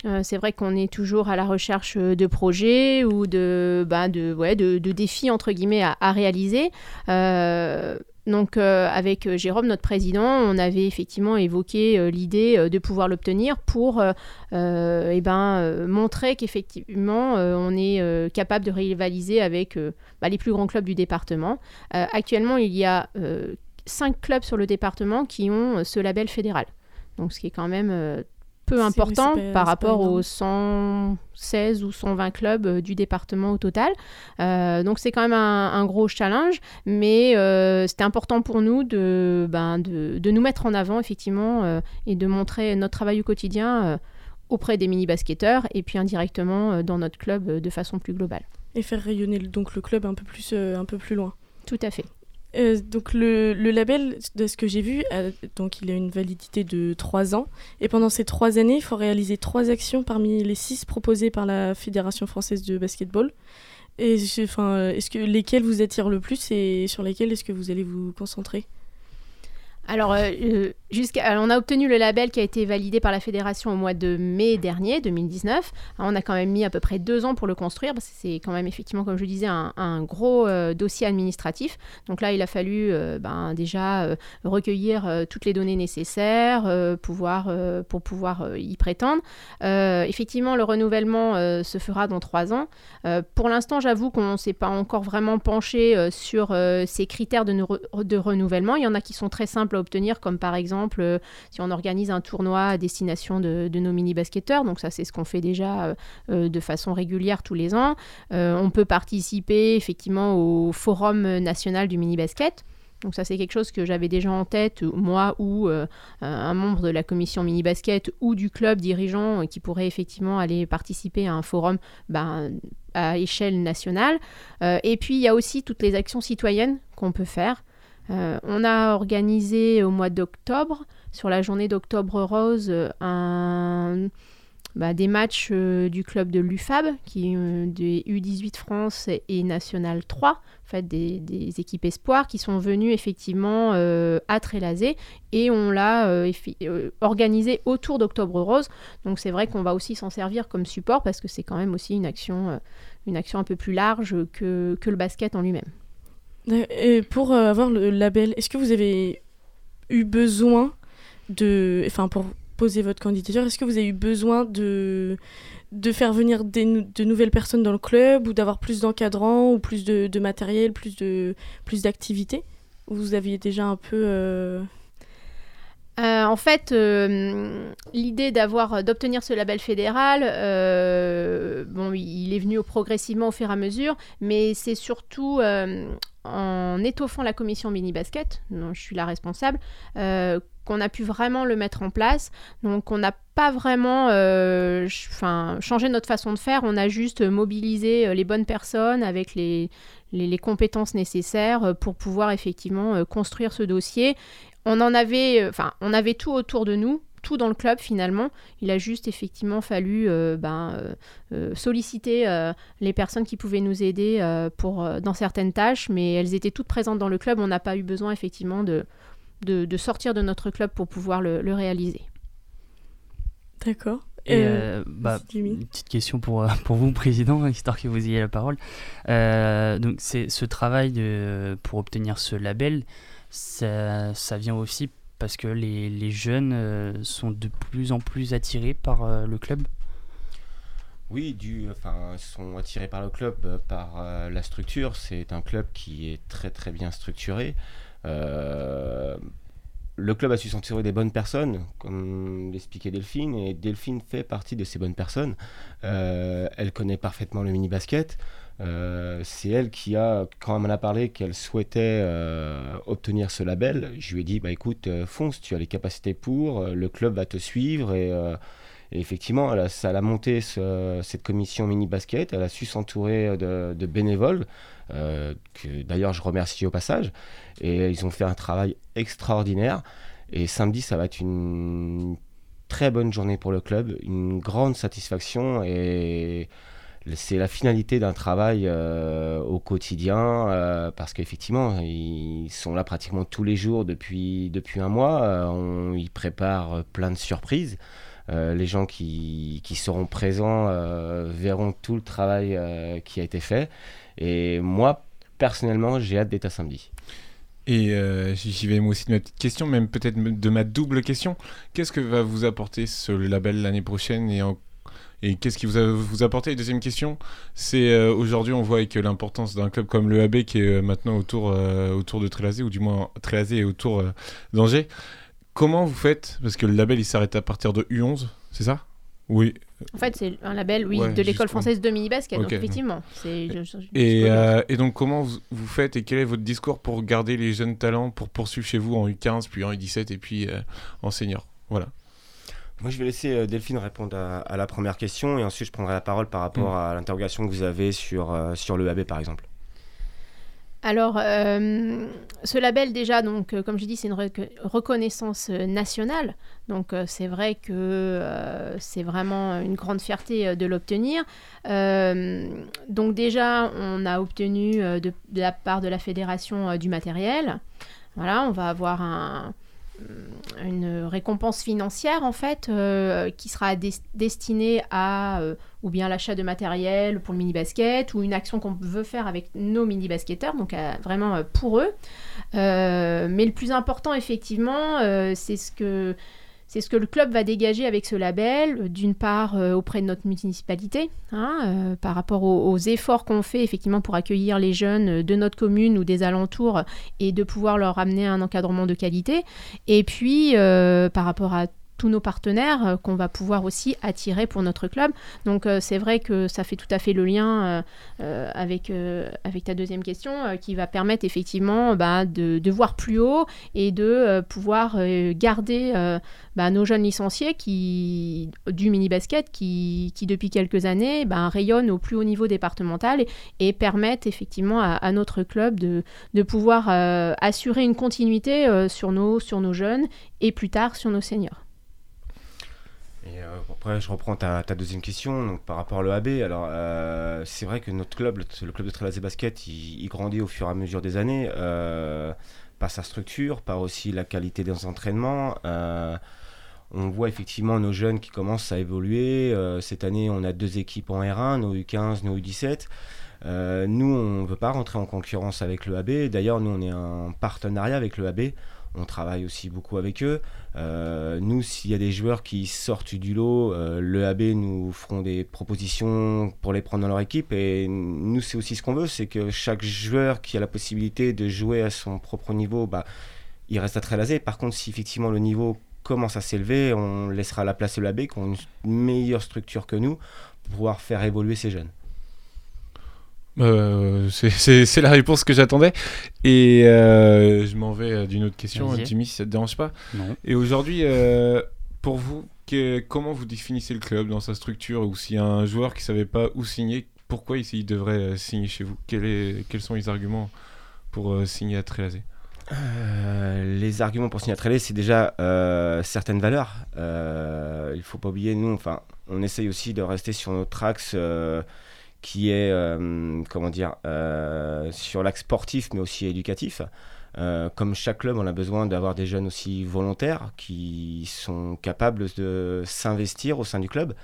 Euh, c'est vrai qu'on est toujours à la recherche euh, de projets ou de, bah, de, ouais, de, défis entre guillemets à, réaliser. Euh, donc avec Jérôme, notre président, on avait effectivement évoqué l'idée de pouvoir l'obtenir pour eh ben, montrer qu'effectivement on est capable de rivaliser avec bah, les plus grands clubs du département. Actuellement, il y a cinq clubs sur le département qui ont ce label fédéral. Donc ce qui est quand même peu important pas- par rapport aux 116 ou 120 clubs euh, du département au total. Euh, donc c'est quand même un, un gros challenge, mais euh, c'était important pour nous de, ben, de, de nous mettre en avant effectivement euh, et de montrer notre travail au quotidien auprès des mini-basketteurs et puis indirectement dans notre club de façon plus globale. et faire rayonner le- donc le club un peu plus, un peu plus loin. Tout à fait. Euh, donc le, label, de ce que j'ai vu, a- donc il a une validité de 3 ans. Et pendant ces 3 années, il faut réaliser 3 actions parmi les 6 proposées par la Fédération française de basketball. Et enfin, est-ce que lesquelles vous attirent le plus et sur lesquelles est-ce que vous allez vous concentrer? Alors, euh, euh, alors, on a obtenu le label qui a été validé par la fédération au mois de mai dernier, 2019. Alors, on a quand même mis à peu près deux ans pour le construire, parce que c'est quand même effectivement, comme je disais, un, gros euh, dossier administratif. Donc là, il a fallu euh, ben, déjà euh, recueillir euh, toutes les données nécessaires euh, pouvoir, euh, pour pouvoir euh, y prétendre. Euh, effectivement, le renouvellement euh, se fera dans trois ans. Euh, pour l'instant, j'avoue qu'on ne s'est pas encore vraiment penché euh, sur euh, ces critères de renouvellement. Il y en a qui sont très simples obtenir, comme par exemple euh, si on organise un tournoi à destination de, nos mini-basketteurs. Donc ça, c'est ce qu'on fait déjà euh, euh, de façon régulière tous les ans. On peut participer effectivement au Forum national du mini-basket. Donc ça, c'est quelque chose que j'avais déjà en tête, moi ou un membre de la commission mini-basket ou du club dirigeant qui pourrait effectivement aller participer à un forum ben, à échelle nationale. Et puis, il y a aussi toutes les actions citoyennes qu'on peut faire. Euh, on a organisé au mois d'octobre, sur la journée d'octobre rose, euh, bah, des matchs euh, du club de l'UFAB, qui euh, des U18 France et National 3, en fait, des, équipes espoirs qui sont venues effectivement à Trélazé et on l'a organisé autour d'Octobre Rose. Donc c'est vrai qu'on va aussi s'en servir comme support parce que c'est quand même aussi une action, une action un peu plus large que le basket en lui-même. Pour euh, avoir le label, est-ce que vous avez eu besoin de. Enfin, pour poser votre candidature, est-ce que vous avez eu besoin de, de faire venir des de nouvelles personnes dans le club ou d'avoir plus d'encadrants ou plus de, matériel, plus plus d'activités? Ou vous aviez déjà un peu. euh, Euh, en fait, euh, l'idée d'avoir, d'obtenir ce label fédéral, euh, bon, il est venu progressivement au fur et à mesure, mais c'est surtout euh, en étoffant la commission mini basket, dont je suis la responsable, euh, qu'on a pu vraiment le mettre en place. Donc, on n'a pas vraiment, euh, changé notre façon de faire. On a juste mobilisé euh, les bonnes personnes avec les compétences nécessaires euh, pour pouvoir effectivement euh, construire ce dossier on en avait, euh, enfin, on avait tout autour de nous, tout dans le club finalement. Il a juste effectivement fallu euh, ben, euh, solliciter euh, les personnes qui pouvaient nous aider euh, pour, dans certaines tâches, mais elles étaient toutes présentes dans le club. On n'a pas eu besoin effectivement de, de, de sortir de notre club pour pouvoir le, le réaliser. D'accord. Et Euh, bah, une petite question pour, pour vous, Président, histoire que vous ayez la parole. Euh, donc, c'est ce travail de, pour obtenir ce label, ça, ça vient aussi parce que les, les jeunes euh, sont de plus en plus attirés par euh, le club. Oui, du, enfin, sont attirés par le club, euh, par la structure. C'est un club qui est très très bien structuré. Le club a su s'entourer des bonnes personnes, comme l'expliquait Delphine, et Delphine fait partie de ces bonnes personnes. Elle connaît parfaitement le mini-basket. Euh, c'est elle qui a, quand elle m'en a parlé qu'elle souhaitait euh, obtenir ce label, je lui ai dit, bah écoute, euh, fonce, tu as les capacités pour, le club va te suivre et... effectivement, elle a, ça, a monté ce- cette commission mini-basket, elle a su s'entourer de, de bénévoles, que d'ailleurs je remercie au passage, et ils ont fait un travail extraordinaire. Et samedi, ça va être une très bonne journée pour le club, une grande satisfaction, et c'est la finalité d'un travail euh, au quotidien, euh, parce qu'effectivement, ils sont là pratiquement tous les jours depuis, depuis un mois, euh, on, ils préparent plein de surprises. Les gens qui, qui seront présents verront tout le travail qui a été fait. Et moi, personnellement, j'ai hâte d'être à samedi. Et euh, j'y vais moi aussi de ma question, même peut-être de ma double question. Qu'est-ce que va vous apporter ce label l'année prochaine et, et qu'est-ce qui vous a vous apporté Et Deuxième question, c'est euh, aujourd'hui on voit avec l'importance d'un club comme le AB qui est euh, maintenant autour, euh, autour de Trélazé, ou du moins Trélazé est autour euh, d'Angers. Comment vous faites? Parce que le label il s'arrête à partir de U11, c'est ça? Oui. En fait, c'est un label, oui, Ouais, de l'école française de mini-basket. Ok, donc, effectivement, Et, euh, donc, comment vous, vous faites? Et quel est votre discours pour garder les jeunes talents, pour poursuivre chez vous en U15, puis en U17 et puis euh, en senior? Voilà. Moi, je vais laisser euh, Delphine répondre à, à la première question et ensuite je prendrai la parole par rapport à l'interrogation que vous avez sur, euh, sur le AB par exemple. Alors, euh, ce label, déjà, donc, euh, comme je dis, c'est une rec- reconnaissance nationale. Donc, euh, c'est vrai que c'est vraiment une grande fierté de l'obtenir. Donc, déjà, on a obtenu de, de la part de la fédération du matériel. Voilà, on va avoir un, une récompense financière en fait euh, qui sera des- destinée à euh, ou bien l'achat de matériel pour le mini basket ou une action qu'on veut faire avec nos mini basketteurs donc vraiment euh, pour eux. Euh, mais le plus important effectivement euh, c'est ce que c'est ce que le club va dégager avec ce label, euh, d'une part euh, auprès de notre municipalité, hein, euh, par rapport aux, efforts qu'on fait effectivement pour accueillir les jeunes de notre commune ou des alentours et de pouvoir leur amener un encadrement de qualité, et puis par rapport à tous nos partenaires euh, qu'on va pouvoir aussi attirer pour notre club. Donc euh, c'est vrai que ça fait tout à fait le lien euh, avec, ta deuxième question qui va permettre effectivement bah, de, voir plus haut et de pouvoir garder bah, nos jeunes licenciés qui, du mini-basket qui, qui depuis quelques années bah, rayonnent au plus haut niveau départemental et, et permettent effectivement à, notre club de, pouvoir assurer une continuité sur nos jeunes et plus tard sur nos seniors. Et euh, après, je reprends ta, deuxième question donc, par rapport à l'EAB. Alors, euh, c'est vrai que notre club, le, club de Trélazé Basket, il, grandit au fur et à mesure des années, euh, par sa structure, par aussi la qualité des entraînements. On voit effectivement nos jeunes qui commencent à évoluer. Cette année, on a deux équipes en R1, nos U15, nos U17. Euh, nous, on ne veut pas rentrer en concurrence avec le AB. D'ailleurs, nous, on est en partenariat avec le AB. On travaille aussi beaucoup avec eux. Euh, nous, s'il y a des joueurs qui sortent du lot, euh, le AB nous feront des propositions pour les prendre dans leur équipe. Et nous, c'est aussi ce qu'on veut, c'est que chaque joueur qui a la possibilité de jouer à son propre niveau, bah, il reste à Trélazé. Par contre, si effectivement le niveau commence à s'élever, on laissera la place au AB qui ont une meilleure structure que nous pour pouvoir faire évoluer ces jeunes. Euh, c'est- la réponse que j'attendais. Et euh, je m'en vais euh, d'une autre question. Jimmy, si ça te dérange pas? Non. Et aujourd'hui, euh, pour vous, que- comment vous définissez le club dans sa structure? Ou s'il y a un joueur qui savait pas où signer, pourquoi il, il devrait euh, signer chez vous? Quel est- Quels sont les arguments pour euh, signer à Trélazé? Euh, les arguments pour signer à Trélazé, c'est déjà euh, certaines valeurs. Euh, il faut pas oublier, nous, enfin, on essaye aussi de rester sur notre axe euh, qui est, euh, comment dire, euh, sur l'axe sportif, mais aussi éducatif. Euh, comme chaque club, on a besoin d'avoir des jeunes aussi volontaires qui sont capables de s'investir au sein du club.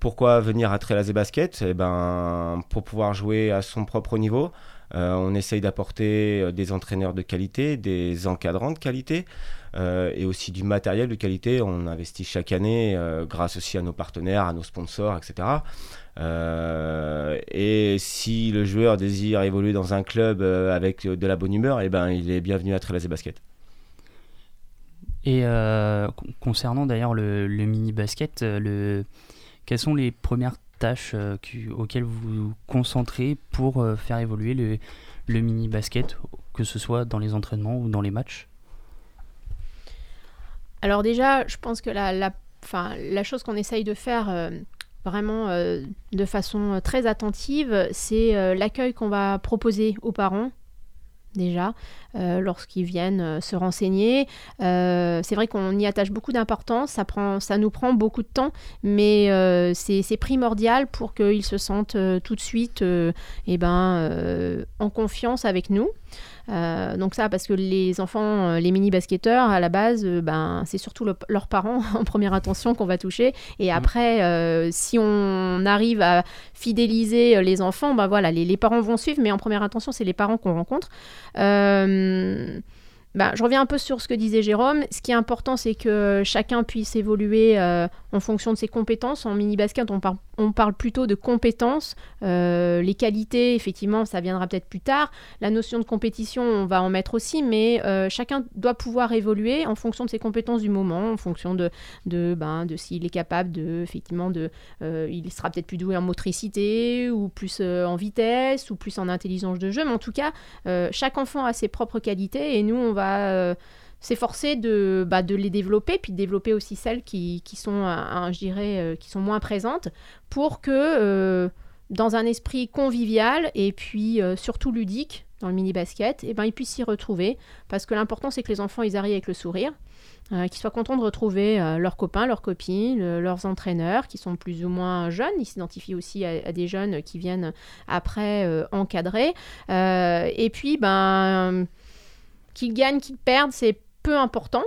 Pourquoi venir à Trélazé Basket? Eh ben, Pour pouvoir jouer à son propre niveau. On essaye d'apporter des entraîneurs de qualité, des encadrants de qualité et aussi du matériel de qualité. On investit chaque année grâce aussi à nos partenaires, à nos sponsors, etc. Euh, et si le joueur désire évoluer dans un club euh, avec de la bonne humeur, eh ben, il est bienvenu à Trélazé Basket. Et euh, con- concernant d'ailleurs le, le mini basket, euh, le... quelles sont les premières tâches euh, qui- auxquelles vous vous concentrez pour euh, faire évoluer le, le mini basket, que ce soit dans les entraînements ou dans les matchs? Alors déjà, je pense que la, la, enfin, la chose qu'on essaye de faire euh, vraiment euh, de façon euh, très attentive, c'est euh, l'accueil qu'on va proposer aux parents déjà lorsqu'ils viennent se renseigner. C'est vrai qu'on y attache beaucoup d'importance, ça, prend, ça nous prend beaucoup de temps, mais c'est primordial pour qu'ils se sentent tout de suite eh ben, en confiance avec nous. Euh, donc ça, parce que les enfants, euh, les mini-basketteurs, à la base, euh, ben, c'est surtout le- leurs parents en première intention qu'on va toucher. Et après, euh, si on arrive à fidéliser les enfants, ben voilà, les, les parents vont suivre, mais en première intention, c'est les parents qu'on rencontre. Euh, ben, je reviens un peu sur ce que disait Jérôme. Ce qui est important, c'est que chacun puisse évoluer euh, en fonction de ses compétences. En mini-basket, on, par- on parle plutôt de compétences. Euh, les qualités, effectivement, ça viendra peut-être plus tard. La notion de compétition, on va en mettre aussi, mais euh, chacun doit pouvoir évoluer en fonction de ses compétences du moment, en fonction de, de, ben, de s'il est capable de, effectivement, de, il sera peut-être plus doué en motricité, ou plus en vitesse, ou plus en intelligence de jeu. Mais en tout cas, chaque enfant a ses propres qualités, et nous, on va euh, s'efforcer de, bah, de les développer, puis de développer aussi celles qui, sont, euh, je dirais, euh, qui sont moins présentes, pour que, dans un esprit convivial et puis surtout ludique, dans le mini-basket, eh ben, ils puissent s'y retrouver. Parce que l'important, c'est que les enfants, ils arrivent avec le sourire, qu'ils soient contents de retrouver leurs copains, leurs copines, le- leurs entraîneurs, qui sont plus ou moins jeunes. Ils s'identifient aussi à, des jeunes qui viennent après encadrer. Et puis, ben, qu'ils gagnent, qu'ils perdent, c'est peu important,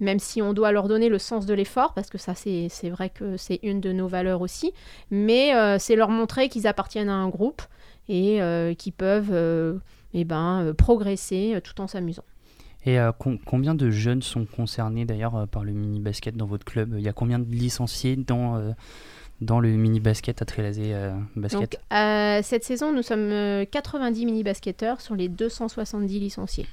même si on doit leur donner le sens de l'effort, parce que ça, c'est vrai que c'est une de nos valeurs aussi, mais euh, c'est leur montrer qu'ils appartiennent à un groupe et euh, qu'ils peuvent euh, eh ben, progresser tout en s'amusant. Et euh, com- combien de jeunes sont concernés d'ailleurs par le mini basket dans votre club? Il y a combien de licenciés dans, euh, dans le mini basket à Trélazé euh, Basket? Donc, cette saison, nous sommes euh, 90 mini-basketteurs sur les 270 licenciés.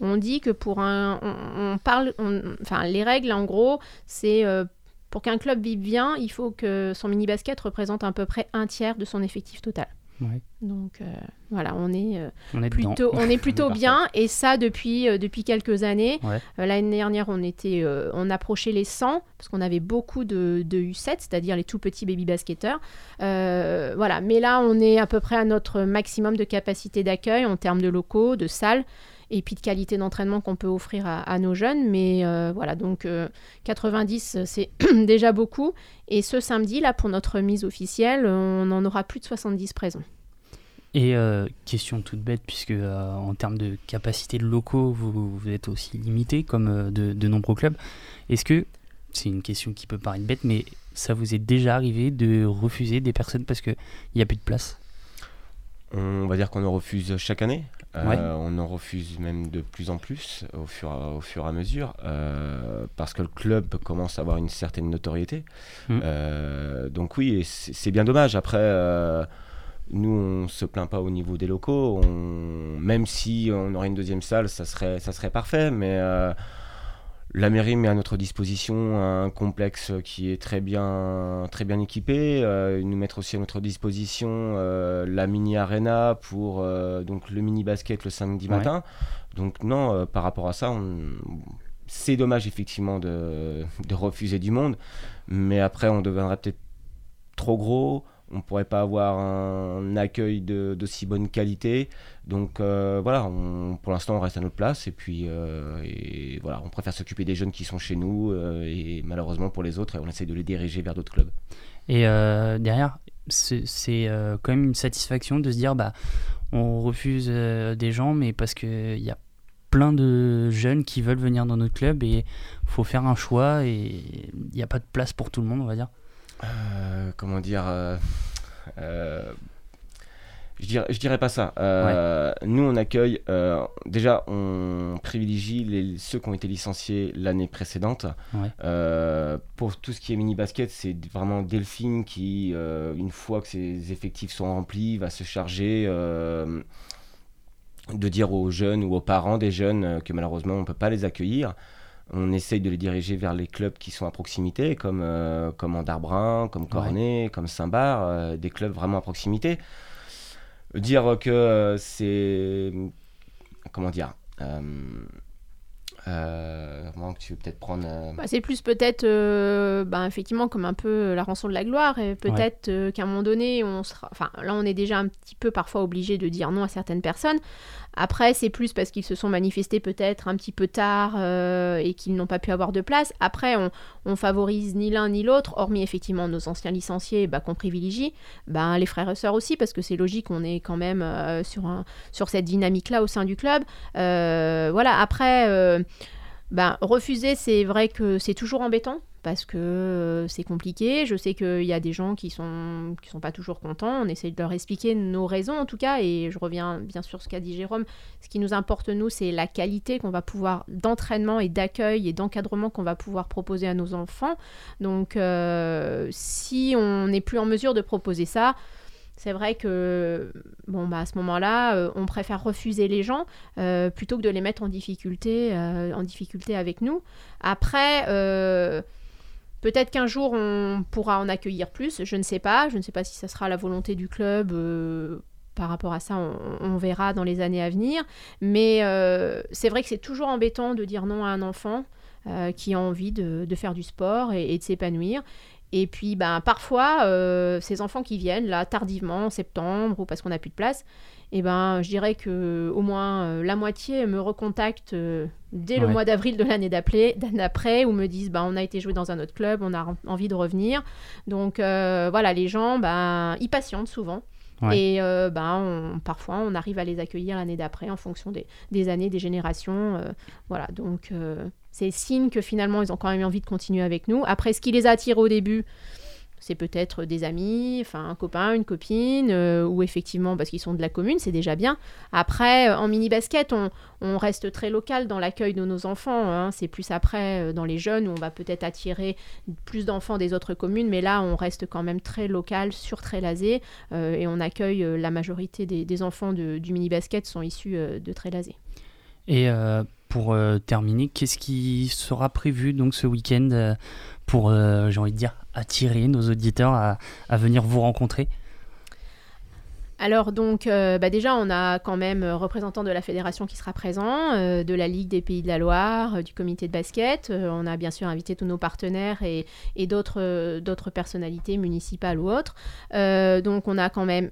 On dit que pour un. On, on parle. on- enfin, les règles, en gros, c'est. euh, pour qu'un club vive bien, il faut que son mini-basket représente à peu près un tiers de son effectif total. Ouais. Donc euh, voilà, on est, euh, On est dedans. plutôt, on est On est plutôt bien et ça depuis, euh, depuis quelques années. Ouais. Euh, L'année dernière, on, était, euh, on approchait les 100 parce qu'on avait beaucoup de, de U7, c'est-à-dire les tout petits baby basketteurs. Euh, voilà, mais là, on est à peu près à notre maximum de capacité d'accueil en termes de locaux, de salles et puis de qualité d'entraînement qu'on peut offrir à, à nos jeunes. Mais euh, voilà, donc euh, 90, c'est déjà beaucoup. Et ce samedi, là, pour notre mise officielle, on en aura plus de 70 présents. Et euh, question toute bête, puisque euh, en termes de capacité de locaux, vous, vous êtes aussi limité, comme euh, de, de nombreux clubs. Est-ce que, c'est une question qui peut paraître bête, mais ça vous est déjà arrivé de refuser des personnes parce qu'il n'y a plus de place? On va dire qu'on en refuse chaque année. Euh, Ouais. On en refuse même de plus en plus au fur, à- au fur et à mesure euh, parce que le club commence à avoir une certaine notoriété. Mm. Euh, donc oui, c'est bien dommage. Après, nous, on se plaint pas au niveau des locaux. On- Même si on aurait une deuxième salle, ça serait, ça serait parfait. Mais euh, la mairie met à notre disposition un complexe qui est très bien, très bien équipé. Euh, ils nous mettent aussi à notre disposition euh, la mini arena pour euh, donc le mini basket le samedi Ouais. matin. Donc non, euh, par rapport à ça, on- c'est dommage effectivement de, de refuser du monde, mais après on deviendrait peut-être trop gros. On pourrait pas avoir un accueil d'aussi bonne qualité. Donc euh, voilà, pour l'instant on reste à notre place et puis euh, voilà, on préfère s'occuper des jeunes qui sont chez nous euh, et malheureusement pour les autres, on essaie de les diriger vers d'autres clubs. Et derrière, c'est quand même une satisfaction de se dire, bah, on refuse des gens, mais parce qu'il y a plein de jeunes qui veulent venir dans notre club et faut faire un choix et il n'y a pas de place pour tout le monde, on va dire. Euh, comment dire euh, euh, je dirais, je dirais pas ça. Euh, Nous, on accueille. euh, déjà, on privilégie les, ceux qui ont été licenciés l'année précédente. Ouais. Euh, pour tout ce qui est mini basket, c'est vraiment Delphine qui, une fois que ses effectifs sont remplis, va se charger de dire aux jeunes ou aux parents des jeunes que malheureusement on ne peut pas les accueillir. On essaye de les diriger vers les clubs qui sont à proximité, comme, euh, comme Andarbrin, comme Cornet, comme Saint-Bar, euh, des clubs vraiment à proximité. Dire que euh, c'est. Comment dire euh, que tu veux peut-être prendre. euh, Bah, c'est plus peut-être, euh, bah, effectivement, comme un peu la rançon de la gloire. Et peut-être qu'à un moment donné, on sera. Enfin, là, on est déjà un petit peu parfois obligé de dire non à certaines personnes. Après, c'est plus parce qu'ils se sont manifestés peut-être un petit peu tard euh, et qu'ils n'ont pas pu avoir de place. Après, on, favorise ni l'un ni l'autre, hormis effectivement nos anciens licenciés bah, qu'on privilégie. Bah, les frères et sœurs aussi, parce que c'est logique, on est quand même euh, sur cette dynamique-là au sein du club. Euh, voilà, après. Ben, refuser, c'est vrai que c'est toujours embêtant parce que euh, c'est compliqué. Je sais qu'il y a des gens qui sont qui sont pas toujours contents. On essaie de leur expliquer nos raisons en tout cas. Et je reviens bien sûr ce qu'a dit Jérôme. Ce qui nous importe nous, c'est la qualité qu'on va pouvoir d'entraînement et d'accueil et d'encadrement qu'on va pouvoir proposer à nos enfants. Donc, euh, si on n'est plus en mesure de proposer ça, c'est vrai que bon bah à ce moment-là, euh, on préfère refuser les gens euh, plutôt que de les mettre en difficulté, euh, en difficulté avec nous. Après, peut-être qu'un jour on pourra en accueillir plus. Je ne sais pas. Je ne sais pas si ça sera la volonté du club. par rapport à ça, on, verra dans les années à venir. Mais c'est vrai que c'est toujours embêtant de dire non à un enfant qui a envie de, faire du sport et de s'épanouir. Et puis, ben, parfois, euh, ces enfants qui viennent là tardivement, en septembre, ou parce qu'on n'a plus de place, et ben, je dirais que au moins euh, la moitié me recontactent euh, dès le mois d'avril de l'année d'après, ou me disent, ben, on a été joué dans un autre club, on a en- envie de revenir. Donc voilà, les gens, ben, ils patientent souvent. Ouais. Et euh, ben, on- parfois, on arrive à les accueillir l'année d'après en fonction des, des années, des générations. euh, voilà, donc euh, c'est signe que finalement, ils ont quand même envie de continuer avec nous. Après, ce qui les a attirés au début, c'est peut-être des amis, enfin un copain, une copine, euh, ou effectivement parce qu'ils sont de la commune, c'est déjà bien. Après, euh, en mini-basket, on, on reste très local dans l'accueil de nos enfants. hein. C'est plus après, euh, dans les jeunes, où on va peut-être attirer plus d'enfants des autres communes, mais là, on reste quand même très local, sur euh, et on accueille la majorité des, enfants du mini-basket sont issus de Trélazé. Et pour euh, terminer, qu'est-ce qui sera prévu donc ce week-end euh, pour, euh, attirer nos auditeurs à venir vous rencontrer? Alors donc euh, bah déjà on a quand même euh, représentant de la fédération qui sera présent, euh, de la Ligue des Pays de la Loire, euh, du comité de basket. On a bien sûr invité tous nos partenaires et, et d'autres d'autres personnalités municipales ou autres. Donc on a quand même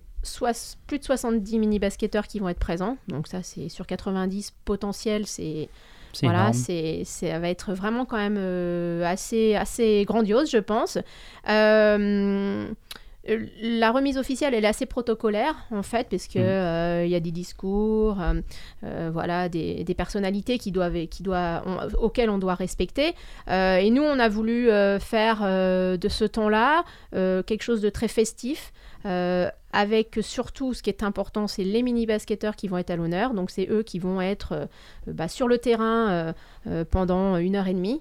plus de 70 mini-basketteurs qui vont être présents. Donc ça c'est sur 90 potentiels, c'est C'est voilà, c'est, c'est- ça va être vraiment quand même assez, assez grandiose, je pense. Euh, la remise officielle, elle est assez protocolaire, en fait, parce que Mhm. euh, il y a des discours, euh, euh, voilà, des, des personnalités qui doivent, qui doivent, on- auxquelles on doit respecter. Euh, et nous, on a voulu euh, faire euh, de ce temps-là euh, quelque chose de très festif. euh, avec surtout ce qui est important, c'est les mini-basketteurs qui vont être à l'honneur. Donc c'est eux qui vont être euh, bah, sur le terrain euh, euh, pendant une heure et demie.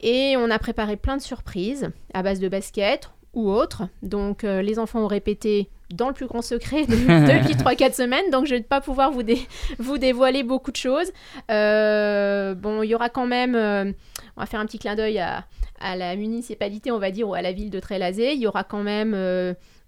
Et on a préparé plein de surprises à base de basket ou autres. Donc euh, les enfants ont répété dans le plus grand secret de- depuis 3-4 semaines. Donc je ne vais pas pouvoir vous, dé- vous dévoiler beaucoup de choses. Euh, bon, il y aura quand même... euh, on va faire un petit clin d'œil à, à la municipalité, on va dire, ou à la ville de Trélazé. Il y aura quand même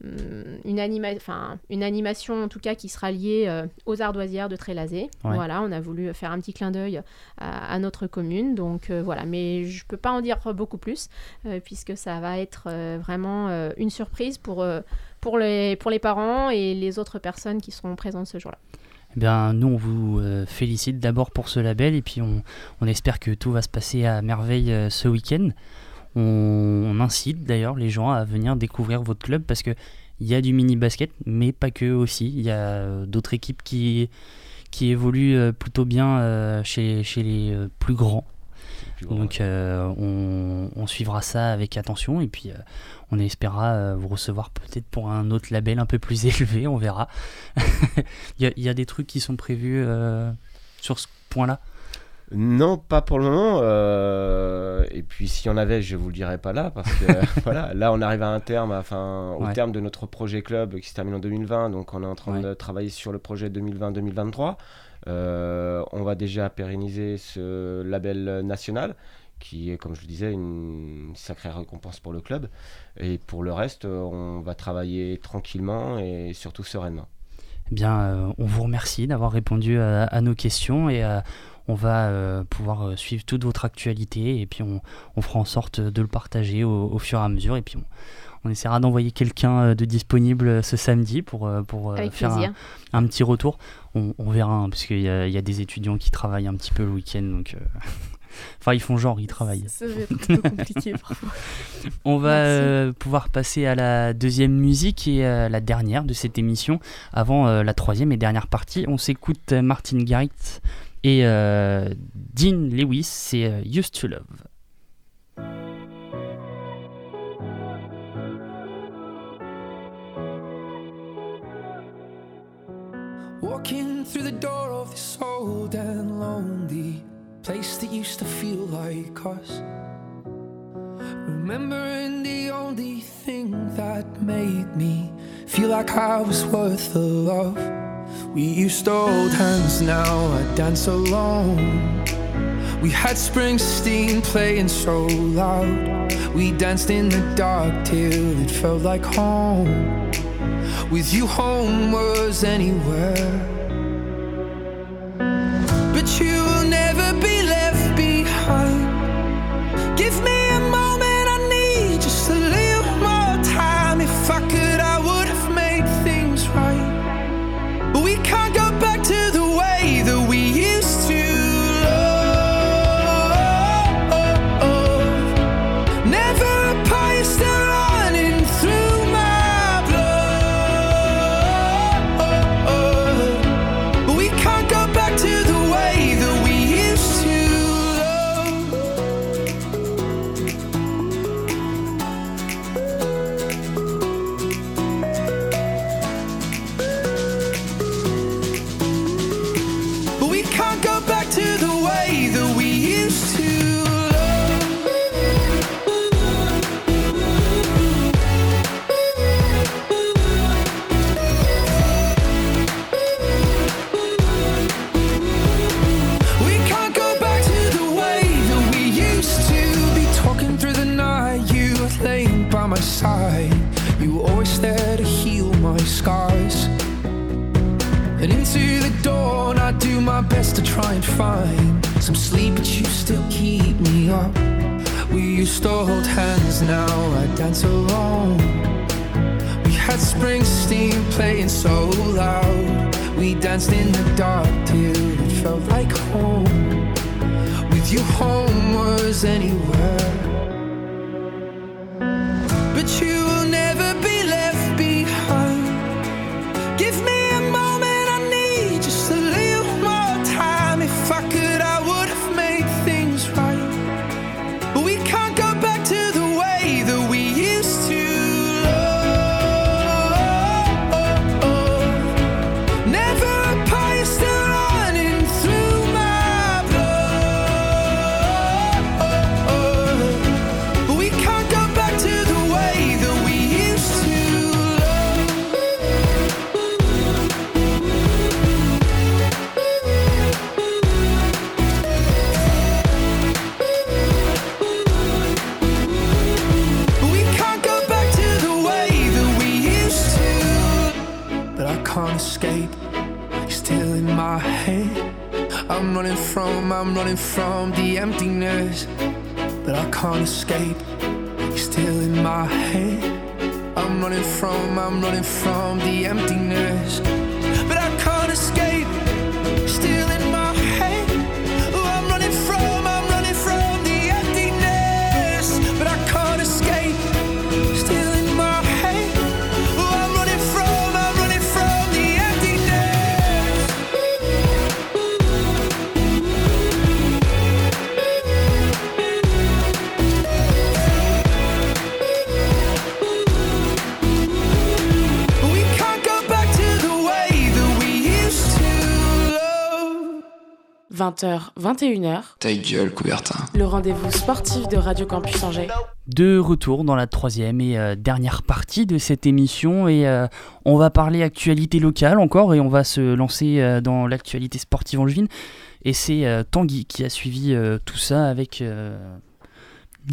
une, anima- enfin, une animation, en tout cas, qui sera liée euh, aux ardoisières de Trélazé. Ouais. Voilà, on a voulu faire un petit clin d'œil à, à notre commune. Donc euh, voilà, mais je peux pas en dire beaucoup plus, euh, puisque ça va être euh, vraiment euh, une surprise pour, euh, pour, les, pour les parents et les autres personnes qui seront présentes ce jour-là. Eh bien, nous, on vous euh, félicite d'abord pour ce label et puis on, on espère que tout va se passer à merveille euh, ce week-end. On, on incite d'ailleurs les gens à venir découvrir votre club parce que il y a du mini basket, mais pas que aussi. Il y a euh, d'autres équipes qui, qui évoluent euh, plutôt bien euh, chez, chez les plus grands. Donc euh, on, on suivra ça avec attention et puis euh, on espérera vous recevoir peut-être pour un autre label un peu plus élevé, on verra. Il y, a- il y a des trucs qui sont prévus euh, sur ce point-là Non, pas pour le moment. euh, et puis s'il y en avait, je vous le dirais pas là parce que voilà, là on arrive à un terme, enfin au Ouais. terme de notre projet club qui se termine en 2020, donc on est en train de travailler sur le projet 2020-2023. Euh, on va déjà pérenniser ce label national qui est, comme je le disais, une sacrée récompense pour le club. Et pour le reste, euh, on va travailler tranquillement et surtout sereinement. Eh bien, euh, on vous remercie d'avoir répondu à, à nos questions et euh, on va euh, pouvoir euh, suivre toute votre actualité et puis on, on fera en sorte de le partager au, au fur et à mesure et puis on, on essaiera d'envoyer quelqu'un euh, de disponible ce samedi pour, pour Avec faire un, petit retour. On, on verra hein, parce qu'il y, a- il y a des étudiants qui travaillent un petit peu le week-end donc... Enfin, ils font genre, ils travaillent. Ça va être un peu compliqué parfois. On va euh, pouvoir passer à la deuxième musique et euh, la dernière de cette émission. Avant euh, la troisième et dernière partie, on s'écoute Martin Garrix et euh, Dean Lewis, c'est euh, Used to Love. Walking through the door of this old and lonely place that used to feel like us. Remembering the only thing that made me feel like I was worth the love. We used to hold hands, now I dance alone. We had Springsteen playing so loud. We danced in the dark till it felt like home. With you, home was anywhere. But you 20h, 21h, Ta gueule, Coubertin. le rendez-vous sportif de Radio Campus Angers. De retour dans la troisième et euh, dernière partie de cette émission et euh, on va parler actualité locale encore et on va se lancer euh, dans l'actualité sportive angevine et c'est euh, Tanguy qui a suivi euh, tout ça avec euh,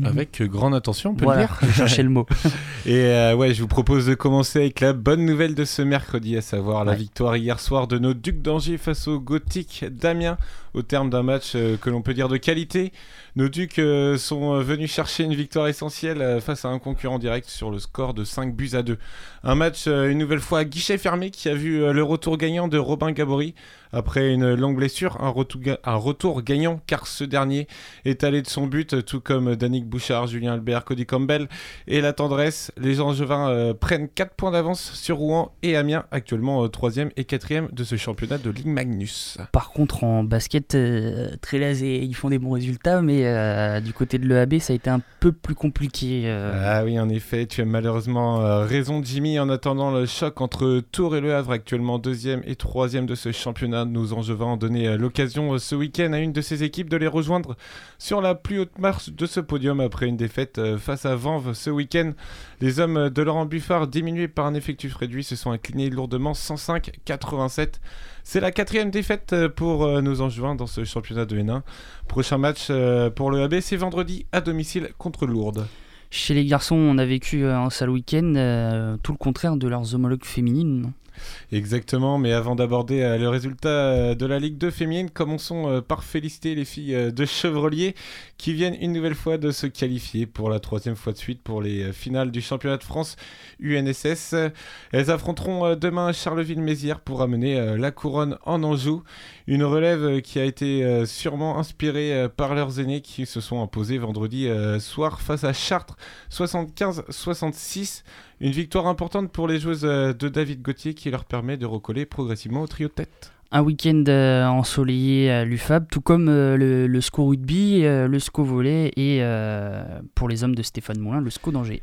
Avec grande attention, on peut Voilà, le dire. je cherchais le mot. Et euh, ouais, je vous propose de commencer avec la bonne nouvelle de ce mercredi, à savoir la victoire hier soir de nos Ducs d'Angers face au Gothique d'Amiens, au terme d'un match euh, que l'on peut dire de qualité. Nos Ducs euh, sont euh, venus chercher une victoire essentielle face à un concurrent direct sur le score de 5 buts à 2. Un match une nouvelle fois guichet fermé qui a vu le retour gagnant de Robin Gabory après une longue blessure, un retour, gagnant car ce dernier est allé de son but, tout comme Danick Bouchard, Julien Albert, Cody Campbell et la tendresse. Les Angevins prennent 4 points d'avance sur Rouen et Amiens, actuellement 3e et 4e de ce championnat de Ligue Magnus. Par contre, en basket, euh, très lasé, ils font des bons résultats, mais euh, du côté de l'EAB, ça a été un peu plus compliqué. euh. Ah oui, en effet, tu as malheureusement raison, Jimmy. En attendant le choc entre Tours et Le Havre, actuellement deuxième et troisième de ce championnat, ont donné euh, l'occasion ce week-end à une de ces équipes de les rejoindre sur la plus haute marche de ce podium après une défaite face à Vanves ce week-end. Les hommes de Laurent Buffard, diminués par un effectif réduit, se sont inclinés lourdement 105-87. C'est la quatrième défaite euh, pour euh, nos Angevins dans ce championnat de N1. Prochain match euh, pour le AB, c'est vendredi à domicile contre Lourdes. Chez les garçons, on a vécu un sale week-end, tout le contraire de leurs homologues féminines. Exactement, mais avant d'aborder euh, le résultat euh, de la Ligue 2 féminine, commençons euh, par féliciter les filles de Chevrolier qui viennent une nouvelle fois de se qualifier pour la troisième fois de suite pour les finales du championnat de France UNSS. Elles affronteront demain Charleville-Mézières pour amener la couronne en Anjou. Une relève qui a été sûrement inspirée par leurs aînés qui se sont imposés vendredi soir face à Chartres 75-66. Une victoire importante pour les joueuses euh, de David Gauthier qui leur permet de recoller progressivement au trio de tête. Un week-end euh, ensoleillé à l'UFAB, tout comme euh, le, le SCO rugby, le SCO volley et pour les hommes de Stéphane Moulin, le SCO d'Angers.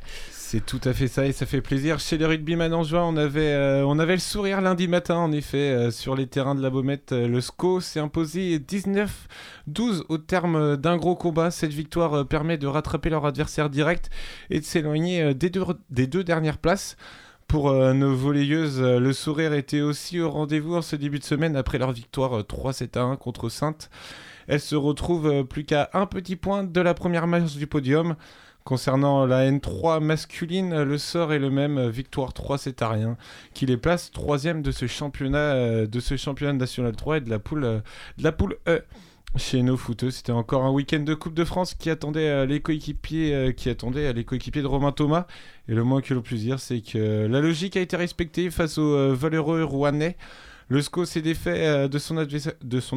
C'est tout à fait ça et ça fait plaisir. Chez les rugbyman en juin, on avait, euh, on avait le sourire lundi matin, en effet, euh, sur les terrains de la Baumette. euh, le SCO s'est imposé 19-12 au terme d'un gros combat. Cette victoire permet de rattraper leur adversaire direct et de s'éloigner des, deux, dernières places. Pour nos volleyeuses, le sourire était aussi au rendez-vous en ce début de semaine après leur victoire euh, 3-7 à 1 contre Sainte. Elles se retrouvent plus qu'à un petit point de la première marche du podium. Concernant la N3 masculine, le sort est le même, victoire 3 c'est rien, qui les place troisième de ce championnat, euh, de ce championnat national 3 et de la poule, euh, de la poule E. Chez nos footeux, c'était encore un week-end de Coupe de France qui attendait euh, les coéquipiers, qui attendait les coéquipiers de Romain Thomas. Et le moins que l'on puisse dire, c'est que la logique a été respectée face aux valeureux Rouennais. Le SCO s'est défait euh, de, son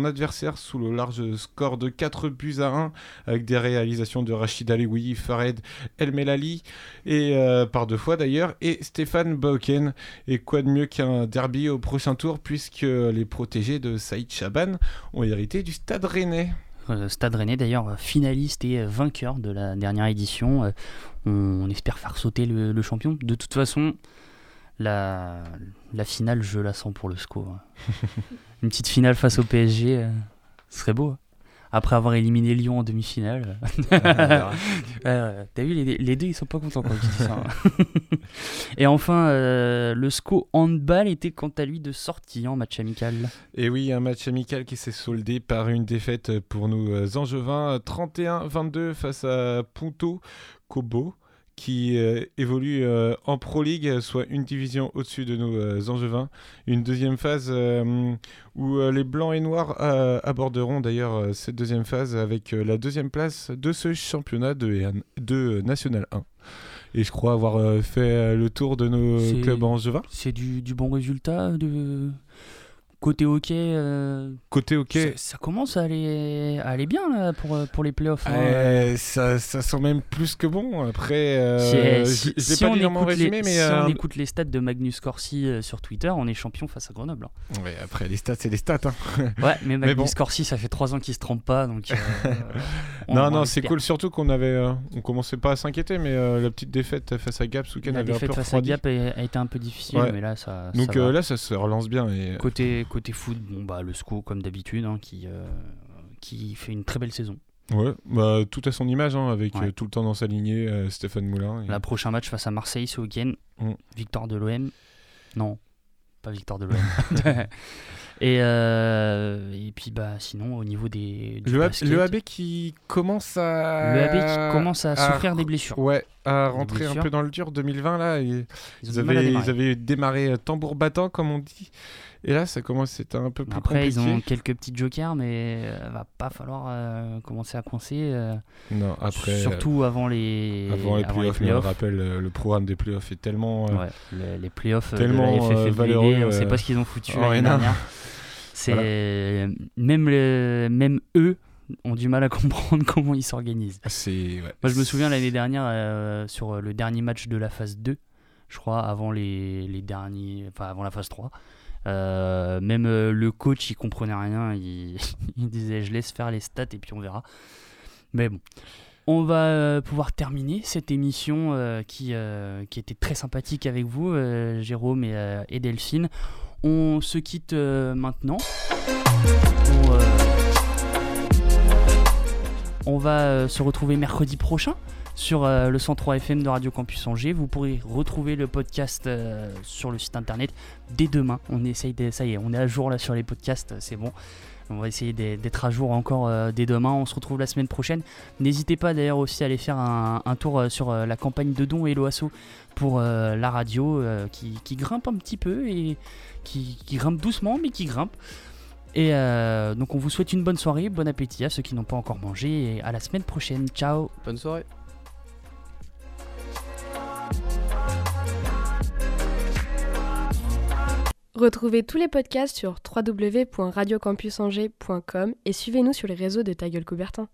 adversaire, sous le large score de 4 buts à 1 avec des réalisations de Rachid Alioui, Fared El Melali et euh, par deux fois d'ailleurs et Stéphane Bauken. Et quoi de mieux qu'un derby au prochain tour puisque les protégés de Saïd Chaban ont hérité du Stade Rennais. Euh, Stade Rennais d'ailleurs finaliste et vainqueur de la dernière édition. On, espère faire sauter le champion. De toute façon, la, la finale, je la sens pour le SCO. hein. Une petite finale face au PSG, euh, ce serait beau. hein. Après avoir éliminé Lyon en demi-finale. Euh, T'as vu, les, les deux, ils sont pas contents quand je dis ça. hein. et enfin, euh, le SCO handball était quant à lui de sortie en match amical. Et oui, un match amical qui s'est soldé par une défaite pour nous euh, Angevins, 31-22 face à Punto Kobo, qui euh, évolue euh, en Pro League, soit une division au-dessus de nos euh, Angevins. Une deuxième phase euh, où les Blancs et Noirs aborderont d'ailleurs cette deuxième phase avec la deuxième place de ce championnat de, de National 1. Et je crois avoir fait le tour de nos clubs angevins. C'est du, du bon résultat de côté hockey. euh, Côté hockey. Ça, ça commence à aller, à aller bien là, pour, euh, pour les playoffs. hein. Ça, ça sent même plus que bon. Après, euh, Si- je si, pas on écoute les, résumé, mais si on écoute les stats de Magnus Corsi sur Twitter, on est champion face à Grenoble. hein. ouais, après les stats, c'est les stats. hein. Ouais, mais Magnus bon. Corsi, ça fait 3 ans qu'il se trompe pas, donc. on- non, on non, c'est cool. Surtout qu'on avait, on commençait pas à s'inquiéter, mais la petite défaite face à Gap week-end La avait un défaite peu face à. Gap a, a été un peu difficile, Ouais. mais là, ça. Donc ça là, ça se relance bien. Et... Côté, côté foot, bon, bah, le SCO, comme d'habitude, hein, qui, euh, qui fait une très belle saison. Ouais, bah, tout à son image, hein, avec Ouais. euh, tout le temps dans sa lignée, euh, Stéphane Moulin. et- La prochain match face à Marseille ce week-end. Mm. Victoire de l'OM. Non, pas victoire de l'OM. et, euh, et puis bah sinon au niveau des du Le, basket, le AB qui commence à. Le AB qui commence à souffrir des blessures. Ouais, à rentrer un peu dans le dur 2020 là. et Ils ils, avaient, ils avaient démarré tambour battant comme on dit. Et là, ça commence, c'était un peu plus Après ils ont quelques petits jokers, mais euh, va pas falloir euh, commencer à coincer. euh, Non, après. surtout avant les Avant les playoffs, mais on rappelle, le programme des playoffs est tellement. euh, Ouais, les, les playoffs tellement, de la FFF valeureux, on sait pas ce qu'ils ont foutu l'année N1. dernière. C'est même le- même eux ont du mal à comprendre comment ils s'organisent. C'est ouais. Moi je me souviens l'année dernière sur le dernier match de la phase 2, je crois avant les, les derniers enfin avant la phase 3. Euh, même euh, le coach il comprenait rien, il, disait je laisse faire les stats et puis on verra. Mais bon, on va euh, pouvoir terminer cette émission qui, était très sympathique avec vous, Jérôme et, Delphine. On se quitte maintenant. On, va se retrouver mercredi prochain sur euh, le 103 FM de Radio Campus Angers. Vous pourrez retrouver le podcast euh, sur le site internet dès demain. On essaye de, ça y est, on est à jour là sur les podcasts, c'est bon. On va essayer d'être à jour encore euh, dès demain. On se retrouve la semaine prochaine. N'hésitez pas d'ailleurs aussi à aller faire un, tour euh, sur euh, la campagne de dons et l'OASO pour euh, la radio euh, qui, grimpe un petit peu et qui, grimpe doucement mais qui grimpe. Et euh, donc on vous souhaite une bonne soirée, bon appétit à ceux qui n'ont pas encore mangé et à la semaine prochaine. Ciao Bonne soirée Retrouvez tous les podcasts sur www.radiocampusangers.com et suivez-nous sur les réseaux de Ta Gueule Coubertin.